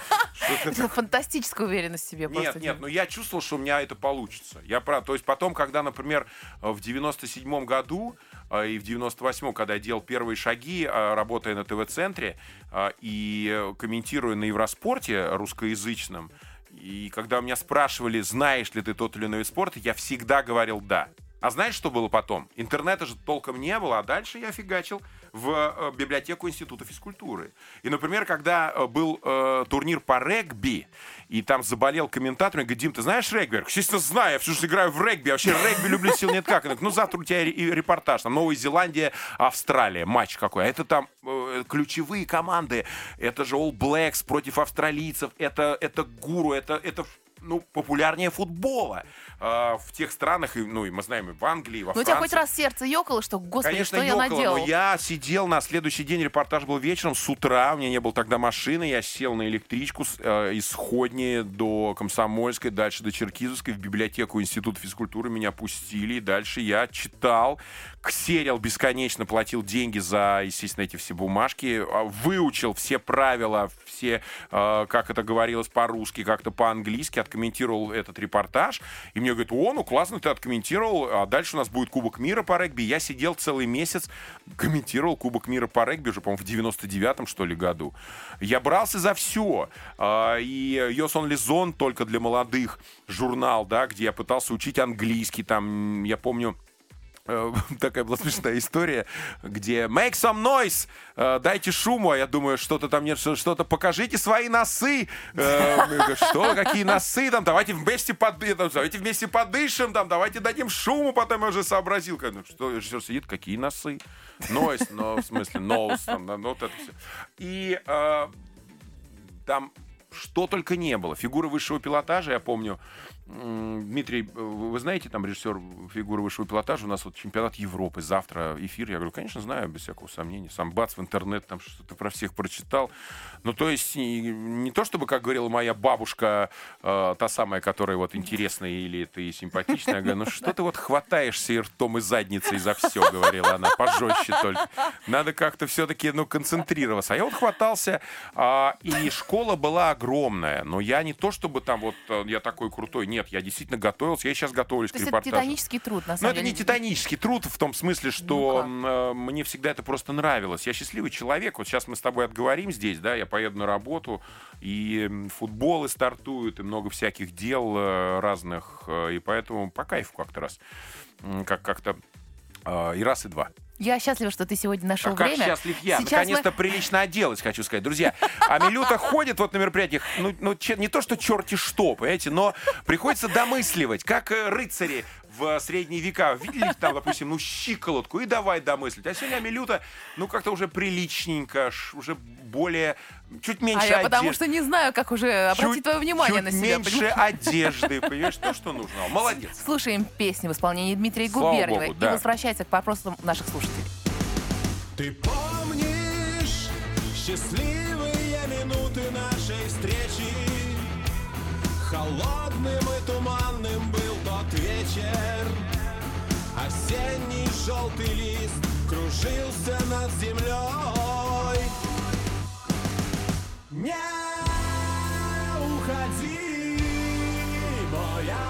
Фантастическая уверенность в себе. Нет, нет, но я чувствовал, что у меня это получится. Я прав. То есть потом, когда, например, в 97-м году э, и в 98-м, когда я делал первые шаги, э, работая на ТВ-центре э, и комментируя на Евроспорте русскоязычном, и когда меня спрашивали, знаешь ли ты тот или иной вид спорта, я всегда говорил «да». А знаешь, что было потом? Интернета же толком не было, а дальше я фигачил в э, библиотеку Института физкультуры. И, например, когда э, был э, турнир по регби, и там заболел комментатор, и говорит, Дим, ты знаешь регби? Я естественно, знаю, я всю жизнь играю в регби, я вообще регби люблю сил нет как. говорю, ну, завтра у тебя репортаж, там, Новая Зеландия, Австралия, матч какой. А это там э, ключевые команды, это же All Blacks против австралийцев, это, это гуру, это, это ну, популярнее футбола э, в тех странах, и, ну, и мы знаем, и в Англии, и во ну, у тебя хоть раз сердце ёкало, что, господи, Конечно, что ёкало, я наделал? но я сидел на следующий день, репортаж был вечером, с утра, у меня не было тогда машины, я сел на электричку э, из Сходни до Комсомольской, дальше до Черкизовской, в библиотеку Института физкультуры меня пустили, и дальше я читал, ксерил бесконечно, платил деньги за, естественно, эти все бумажки, а, выучил все правила, все, э, как это говорилось по-русски, как-то по-английски, откомментировал этот репортаж, и мне говорят, о, ну классно ты откомментировал, а дальше у нас будет Кубок мира по регби. Я сидел целый месяц, (laughs) комментировал Кубок мира по регби уже, по-моему, в 99-м, что ли, году. Я брался за все. А, и Йосон Лизон только для молодых журнал, да, где я пытался учить английский, там, я помню, (laughs) такая была смешная история, где make some noise, э, дайте шуму, а я думаю, что-то там нет, что-то покажите свои носы. Э, что, какие носы там, давайте вместе, под, давайте вместе подышим, там, давайте дадим шуму, потом я уже сообразил, что режиссер сидит, какие носы. Noise, но в смысле nose, ну, вот это все. И там что только не было. Фигуры высшего пилотажа, я помню, Дмитрий, вы знаете, там режиссер фигуры высшего пилотажа, у нас вот чемпионат Европы, завтра эфир. Я говорю, конечно, знаю, без всякого сомнения. Сам бац в интернет, там что-то про всех прочитал. Ну, то есть, не, не то чтобы, как говорила моя бабушка, э, та самая, которая вот интересная или ты симпатичная, я говорю, ну (laughs) что ты вот хватаешься и ртом, и задницей за все, говорила она, пожестче только. Надо как-то все-таки, ну, концентрироваться. А я вот хватался, э, и школа была огромная, но я не то чтобы там вот, э, я такой крутой, нет, нет, я действительно готовился, я сейчас готовлюсь То к репортажу. это титанический труд, на самом Но деле. это не титанический труд в том смысле, что ну мне всегда это просто нравилось. Я счастливый человек. Вот сейчас мы с тобой отговорим здесь, да, я поеду на работу, и футболы стартуют, и много всяких дел э, разных, э, и поэтому по кайфу как-то раз. Как- как-то э, и раз, и два. Я счастлива, что ты сегодня нашел а время. Как счастлив я. Наконец-то мы... прилично оделась, хочу сказать. Друзья, а Милюта ходит вот на мероприятиях, ну, ну не то, что черти что, понимаете, но приходится домысливать, как э, рыцари в средние века видели там, допустим, ну, щиколотку, и давай домыслить. А сегодня Амилюта, ну, как-то уже приличненько, уже более, чуть меньше А я одежды. потому что не знаю, как уже обратить чуть, твое внимание чуть на себя. меньше понимаешь? одежды, (laughs) понимаешь, то, что нужно. Молодец. Слушаем песню в исполнении Дмитрия Губерниева Богу, да. и возвращайся к вопросам наших слушателей. Ты помнишь счастливые минуты нашей встречи? Холодным и кружился над землей. Не уходи, мой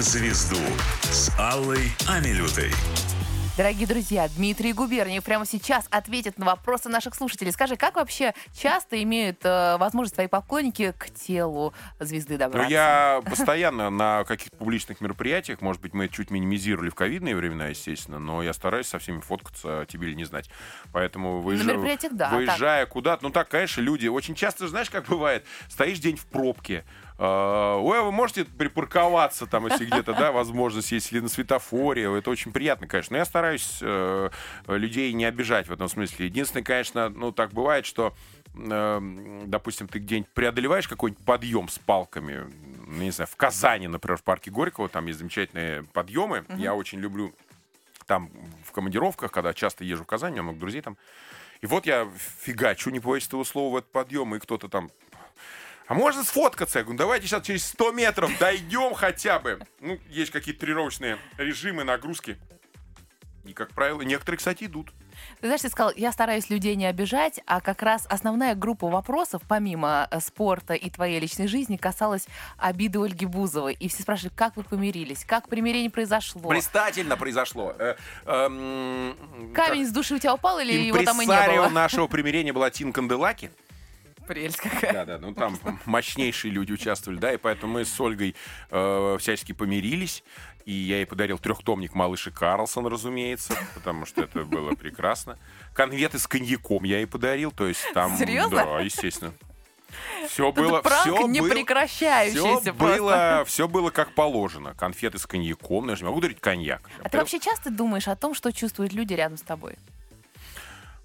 звезду» с Аллой Амилютой. Дорогие друзья, Дмитрий Губерниев прямо сейчас ответит на вопросы наших слушателей. Скажи, как вообще часто имеют э, возможность твои поклонники к телу звезды добраться? Ну, я (laughs) постоянно на каких-то публичных мероприятиях, может быть, мы это чуть минимизировали в ковидные времена, естественно, но я стараюсь со всеми фоткаться, тебе ли не знать. Поэтому выезжаю, На мероприятиях, да, а выезжая куда-то, ну так, конечно, люди очень часто, знаешь, как бывает, стоишь день в пробке, а, Ой, а вы можете припарковаться там, если где-то, да, возможность, если на светофоре. Это очень приятно, конечно. Но я стараюсь э, людей не обижать в этом смысле. Единственное, конечно, ну, так бывает, что э, допустим, ты где-нибудь преодолеваешь какой-нибудь подъем с палками, ну, не знаю, в Казани, например, в парке Горького, там есть замечательные подъемы. Uh-huh. Я очень люблю там в командировках, когда часто езжу в Казань, у меня много друзей там. И вот я фигачу, не боюсь этого слова, в этот подъем, и кто-то там а можно сфоткаться? Я говорю, давайте сейчас через 100 метров дойдем хотя бы. Ну, есть какие-то тренировочные режимы, нагрузки. И, как правило, некоторые, кстати, идут. Ты знаешь, ты сказал, я стараюсь людей не обижать, а как раз основная группа вопросов, помимо э, спорта и твоей личной жизни, касалась обиды Ольги Бузовой. И все спрашивают, как вы помирились, как примирение произошло. Блистательно произошло. Э, эм, Камень с души у тебя упал или его там и не было? нашего примирения была Тин Канделаки прелесть какая. Да, да, ну там мощнейшие люди участвовали, да, и поэтому мы с Ольгой э, всячески помирились. И я ей подарил трехтомник Малыши Карлсон, разумеется, потому что это было прекрасно. Конветы с коньяком я ей подарил, то есть там... Серьезно? Да, естественно. Все было, это пранк все не было, прекращающийся все было, все было как положено. Конфеты с коньяком, ну, я же могу дарить коньяк. А ты вообще часто думаешь о том, что чувствуют люди рядом с тобой?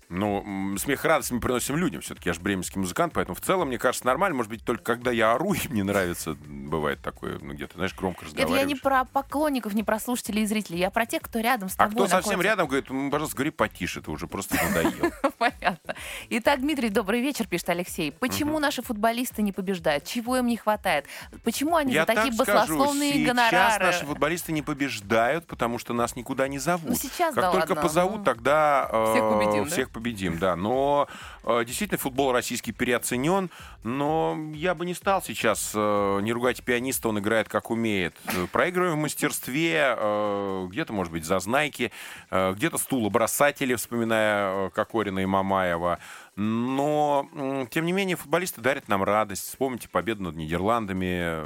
Ну, смех и радость мы приносим людям. Все-таки я же бременский музыкант, поэтому в целом, мне кажется, нормально. Может быть, только когда я ору, (laughs) им не нравится, бывает такое, ну, где-то, знаешь, громко разговариваешь. Это я не про поклонников, не про слушателей и зрителей, я про тех, кто рядом с тобой А кто находится. совсем рядом, говорит, ну, пожалуйста, говори потише, ты уже просто надоел. (laughs) Понятно. Итак, Дмитрий, добрый вечер, пишет Алексей. Почему наши футболисты не побеждают? Чего им не хватает? Почему они за такие баслословные гонорары? Сейчас наши футболисты не побеждают, потому что нас никуда не зовут. Ну, сейчас, Как только позовут, ну. тогда э, всех победим, да. Но э, действительно футбол российский переоценен. Но я бы не стал сейчас, э, не ругать пианиста, он играет как умеет. Проигрываем в мастерстве, э, где-то, может быть, зазнайки, где-то стулобросатели, вспоминая Кокорина и Мамаева. Но, тем не менее, футболисты дарят нам радость. Вспомните победу над Нидерландами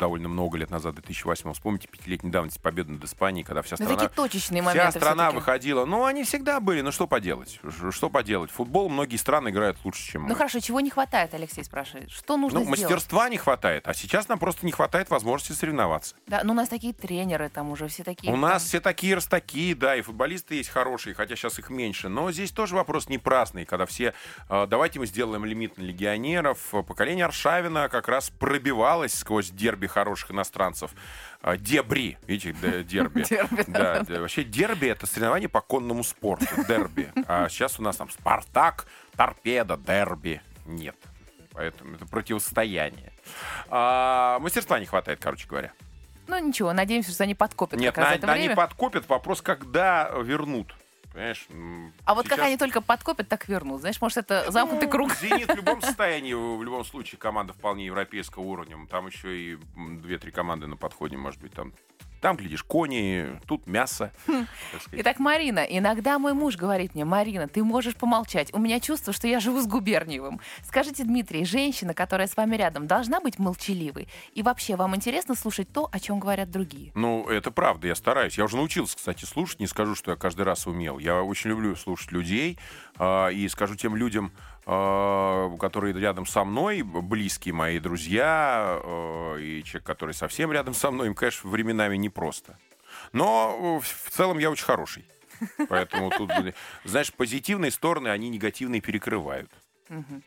довольно много лет назад, 2008 Вспомните пятилетней давности победу над Испанией, когда вся страна... такие точечные моменты Вся страна выходила. Ну, они всегда были. Ну, что поделать? Что поделать? Футбол многие страны играют лучше, чем мы. Ну, хорошо, чего не хватает, Алексей спрашивает? Что нужно ну, сделать? мастерства не хватает. А сейчас нам просто не хватает возможности соревноваться. Да, ну у нас такие тренеры там уже все такие. У там... нас все такие раз такие, да, и футболисты есть хорошие, хотя сейчас их меньше. Но здесь тоже вопрос не праздный, когда все... Э, давайте мы сделаем лимит на легионеров. Поколение Аршавина как раз пробивалось сквозь дерби хороших иностранцев. А, дебри, видите, дерби. (laughs) дерби да, да, вообще дерби это соревнование по конному спорту, дерби. А сейчас у нас там Спартак, торпеда, дерби. Нет. Поэтому это противостояние. А, мастерства не хватает, короче говоря. Ну ничего, надеемся, что они подкопят. Нет, на, они подкопят. Вопрос, когда вернут. Понимаешь? А вот как они только подкопят, так вернут. Знаешь, может, это ну, замкнутый ну, круг. (laughs) «Зенит» в любом состоянии, в любом случае, команда вполне европейского уровня. Там еще и две-три команды на подходе, может быть, там там, глядишь, кони, тут мясо. Хм. Итак, Марина, иногда мой муж говорит мне, Марина, ты можешь помолчать. У меня чувство, что я живу с Губерниевым. Скажите, Дмитрий, женщина, которая с вами рядом, должна быть молчаливой? И вообще, вам интересно слушать то, о чем говорят другие? Ну, это правда, я стараюсь. Я уже научился, кстати, слушать. Не скажу, что я каждый раз умел. Я очень люблю слушать людей. Э, и скажу тем людям, которые рядом со мной, близкие мои друзья, э, и человек, который совсем рядом со мной, им, конечно, временами непросто. Но в целом я очень хороший. Поэтому тут, (laughs) знаешь, позитивные стороны, они негативные перекрывают. Угу.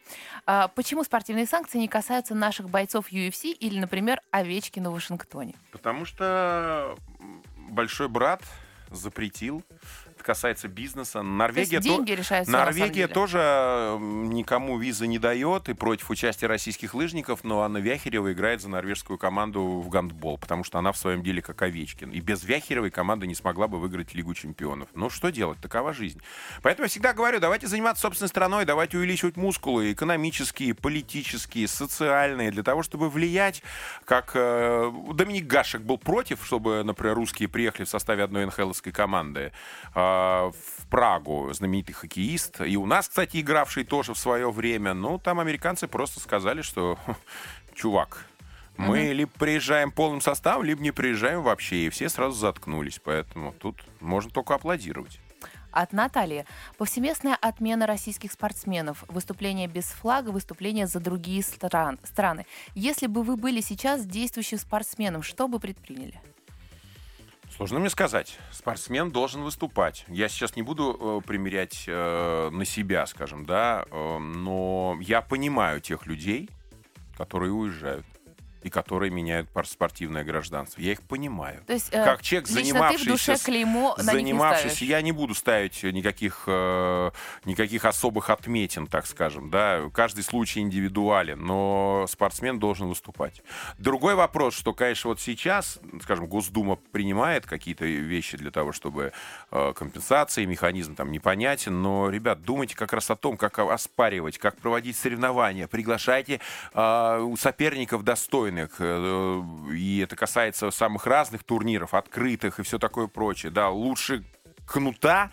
А почему спортивные санкции не касаются наших бойцов UFC или, например, Овечкина в Вашингтоне? Потому что большой брат запретил это касается бизнеса. Норвегия, То деньги решают всё, на самом Норвегия тоже никому визы не дает и против участия российских лыжников, но Анна Вяхерева играет за норвежскую команду в гандбол, потому что она в своем деле как Овечкин. И без Вяхеревой команда не смогла бы выиграть Лигу чемпионов. Ну что делать? Такова жизнь. Поэтому я всегда говорю, давайте заниматься собственной страной, давайте увеличивать мускулы экономические, политические, социальные, для того, чтобы влиять, как э, Доминик Гашек был против, чтобы, например, русские приехали в составе одной НХЛовской команды э, в Прагу, знаменитый хоккеист. И у нас, кстати, игравший тоже в свое время. Ну, там американцы просто сказали, что, (laughs) чувак, мы либо приезжаем полным составом, либо не приезжаем вообще. И все сразу заткнулись. Поэтому тут можно только аплодировать. От Натальи. Повсеместная отмена российских спортсменов. Выступления без флага, выступления за другие стран, страны. Если бы вы были сейчас действующим спортсменом, что бы предприняли? Сложно мне сказать. Спортсмен должен выступать. Я сейчас не буду э, примерять э, на себя, скажем, да, э, но я понимаю тех людей, которые уезжают и которые меняют спортивное гражданство. Я их понимаю. То есть, э, как человек, лично ты в душе занимавшийся, клеймо на не занимавшийся, ставишь? я не буду ставить никаких, э, никаких особых отметин, так скажем, да, каждый случай индивидуален, но спортсмен должен выступать. Другой вопрос, что, конечно, вот сейчас, скажем, Госдума принимает какие-то вещи для того, чтобы э, компенсации, механизм там непонятен, но, ребят, думайте как раз о том, как оспаривать, как проводить соревнования, приглашайте э, у соперников достойных, э, и это касается самых разных турниров, открытых и все такое прочее. Да, лучше кнута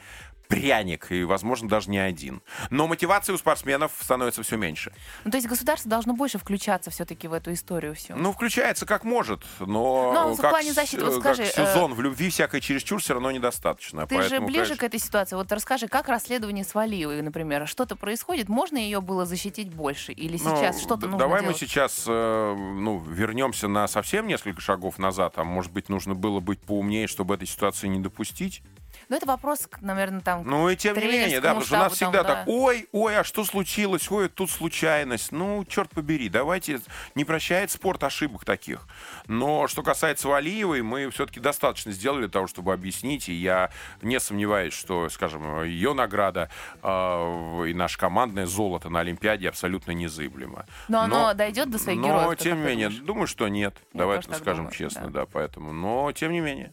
пряник, и, возможно, даже не один. Но мотивация у спортсменов становится все меньше. Ну, то есть государство должно больше включаться все-таки в эту историю всю. Ну, включается как может, но Ну, в как, плане защиты, вот скажи, как сезон в любви всякой чересчур все равно недостаточно. Ты же Поэтому, ближе конечно, к этой ситуации. Вот расскажи, как расследование с Валиевой, например, что-то происходит? Можно ее было защитить больше? Или Ну, сейчас что-то нужно Давай делать? мы сейчас э, ну, вернемся на совсем несколько шагов назад. А может быть, нужно было быть поумнее, чтобы этой ситуации не допустить. Ну, это вопрос, наверное, там... Ну и тем не менее, да, потому что у нас всегда там, так, да. ой, ой, а что случилось, ой, тут случайность. Ну, черт побери, давайте, не прощает спорт ошибок таких. Но что касается Валиевой, мы все-таки достаточно сделали того, чтобы объяснить, и я не сомневаюсь, что, скажем, ее награда э, и наше командное золото на Олимпиаде абсолютно незыблемо. Но оно дойдет до своих но, героев, как тем не менее, думаешь? думаю, что нет. Я Давай это скажем думаю, честно, да. да, поэтому. Но, тем не менее.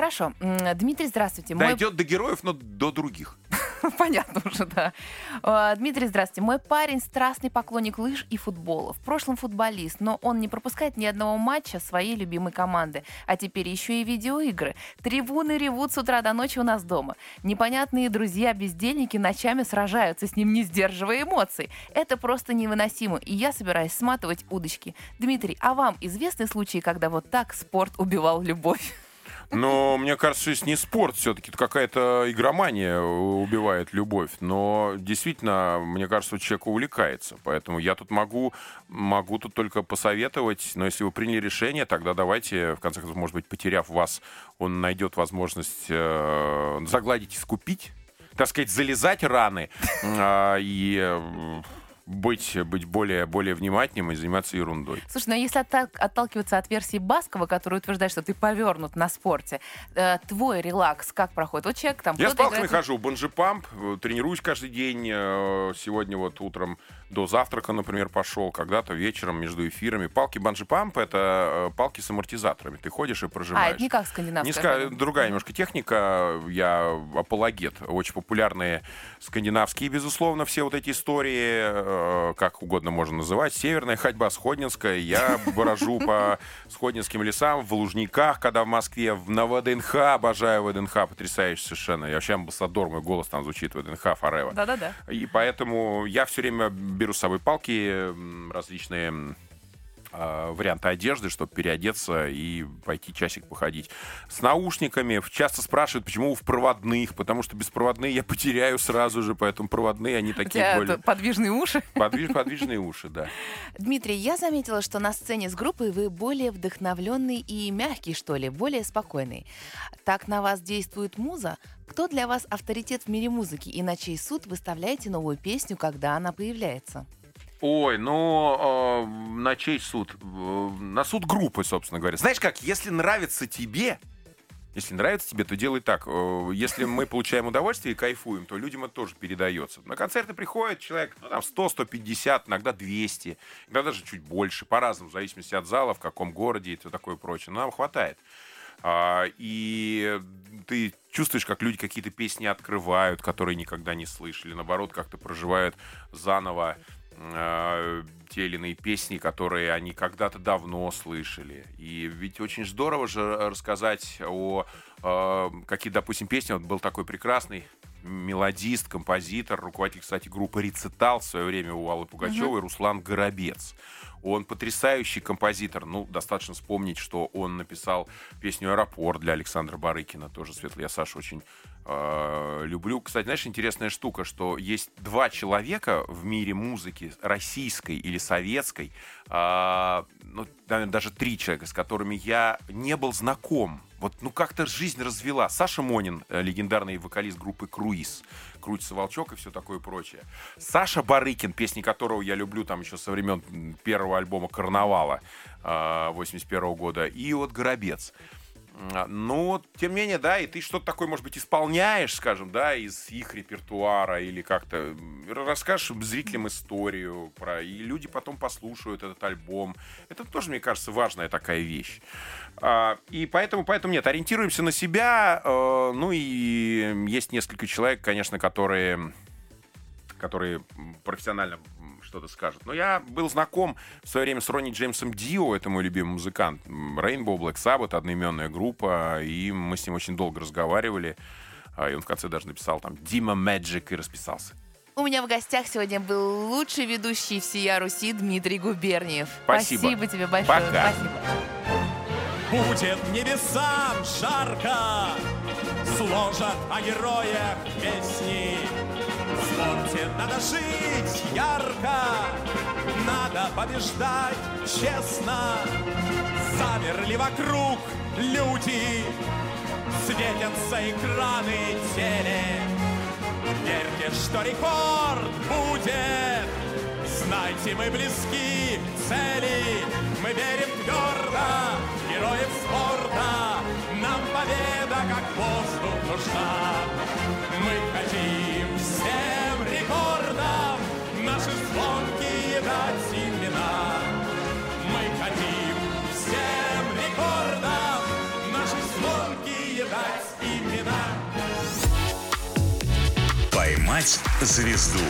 Хорошо. Дмитрий, здравствуйте. Мой Дойдет до героев, но до других. (laughs) Понятно уже, да. А, Дмитрий, здравствуйте. Мой парень страстный поклонник лыж и футбола. В прошлом футболист, но он не пропускает ни одного матча своей любимой команды. А теперь еще и видеоигры. Трибуны ревут с утра до ночи у нас дома. Непонятные друзья-бездельники ночами сражаются с ним, не сдерживая эмоций. Это просто невыносимо, и я собираюсь сматывать удочки. Дмитрий, а вам известны случаи, когда вот так спорт убивал любовь? Но мне кажется, что не спорт все-таки, какая-то игромания убивает любовь. Но действительно, мне кажется, человек увлекается. Поэтому я тут могу, могу тут только посоветовать. Но если вы приняли решение, тогда давайте, в конце концов, может быть, потеряв вас, он найдет возможность э, загладить и скупить. Так сказать, залезать раны а, и э, быть, быть более, более внимательным и заниматься ерундой. Слушай, ну если оттал- отталкиваться от версии Баскова, который утверждает, что ты повернут на спорте, э, твой релакс как проходит? Вот человек там... Я с палками играет- хожу, банджи-памп, э, тренируюсь каждый день. э, Сегодня вот утром до завтрака, например, пошел, когда-то вечером между эфирами. Палки банджи-памп — это э, палки с амортизаторами. Ты ходишь и А, прожимаешь. это не как скандинавская. Не ска-. Другая немножко техника. Я апологет. Очень популярные скандинавские, безусловно, все вот эти истории, э, как угодно можно называть. Северная ходьба, сходнинская. Я брожу по сходнинским лесам, в Лужниках, когда в Москве, на ВДНХ. Обожаю ВДНХ, потрясающе совершенно. Я вообще амбассадор, мой голос там звучит ВДНХ Форева. Да-да-да. И поэтому я все время беру собой палки, различные варианты одежды, чтобы переодеться и пойти часик походить. С наушниками. Часто спрашивают, почему в проводных, потому что беспроводные я потеряю сразу же, поэтому проводные они такие более... подвижные уши. Подвиж- подвижные уши, да. Дмитрий, я заметила, что на сцене с группой вы более вдохновленный и мягкий, что ли, более спокойный. Так на вас действует муза? Кто для вас авторитет в мире музыки и на чей суд выставляете новую песню, когда она появляется? Ой, ну, э, на чей суд? Э, На суд группы, собственно говоря. Знаешь как, если нравится тебе, Если нравится тебе, то делай так. Э, Если мы получаем удовольствие и кайфуем, то людям это тоже передается. На концерты приходит человек, ну, там 100, 150, иногда 200, иногда даже чуть больше, по-разному, в зависимости от зала, в каком городе и все такое прочее. Но нам хватает. А, и ты чувствуешь, как люди какие-то песни открывают, которые никогда не слышали, наоборот, как-то проживают заново э, те или иные песни, которые они когда-то давно слышали. И ведь очень здорово же рассказать о э, какие, допустим, песни. Вот был такой прекрасный мелодист, композитор, руководитель, кстати, группы «Рецитал» в свое время у Аллы Пугачевой, Руслан Горобец. Он потрясающий композитор. Ну, достаточно вспомнить, что он написал песню «Аэропорт» для Александра Барыкина. Тоже светлый. Я Сашу очень люблю. Кстати, знаешь, интересная штука, что есть два человека в мире музыки, российской или советской, э, ну, наверное, даже три человека, с которыми я не был знаком. Вот, ну, как-то жизнь развела. Саша Монин, э, легендарный вокалист группы «Круиз», «Крутится волчок» и все такое прочее. Саша Барыкин, песни которого я люблю там еще со времен первого альбома «Карнавала» э, 81 года. И вот «Горобец». Ну, тем не менее, да, и ты что-то такое, может быть, исполняешь, скажем, да, из их репертуара или как-то расскажешь зрителям историю про, и люди потом послушают этот альбом. Это тоже, мне кажется, важная такая вещь. А, И поэтому, поэтому нет, ориентируемся на себя. э, Ну и есть несколько человек, конечно, которые которые профессионально что-то скажут. Но я был знаком в свое время с Ронни Джеймсом Дио, это мой любимый музыкант. Rainbow Black Sabbath, одноименная группа, и мы с ним очень долго разговаривали. А, И он в конце даже написал там Дима Magic и расписался. У меня в гостях сегодня был лучший ведущий всея Руси Дмитрий Губерниев. Спасибо. тебе большое. Пока. Спасибо. Будет небесам жарко, Сложат о героях песни. Спорте надо жить ярко, Надо побеждать честно. Замерли вокруг люди, Светятся экраны теле. Верьте, что рекорд будет, Знайте, мы близки цели, Мы верим твердо, героев спорта, Нам победа, как воздух, нужна. Мы хотим всем рекордам Наши звонкие дать имена. Мы хотим всем рекордам Наши звонкие дать имена. «Поймать звезду»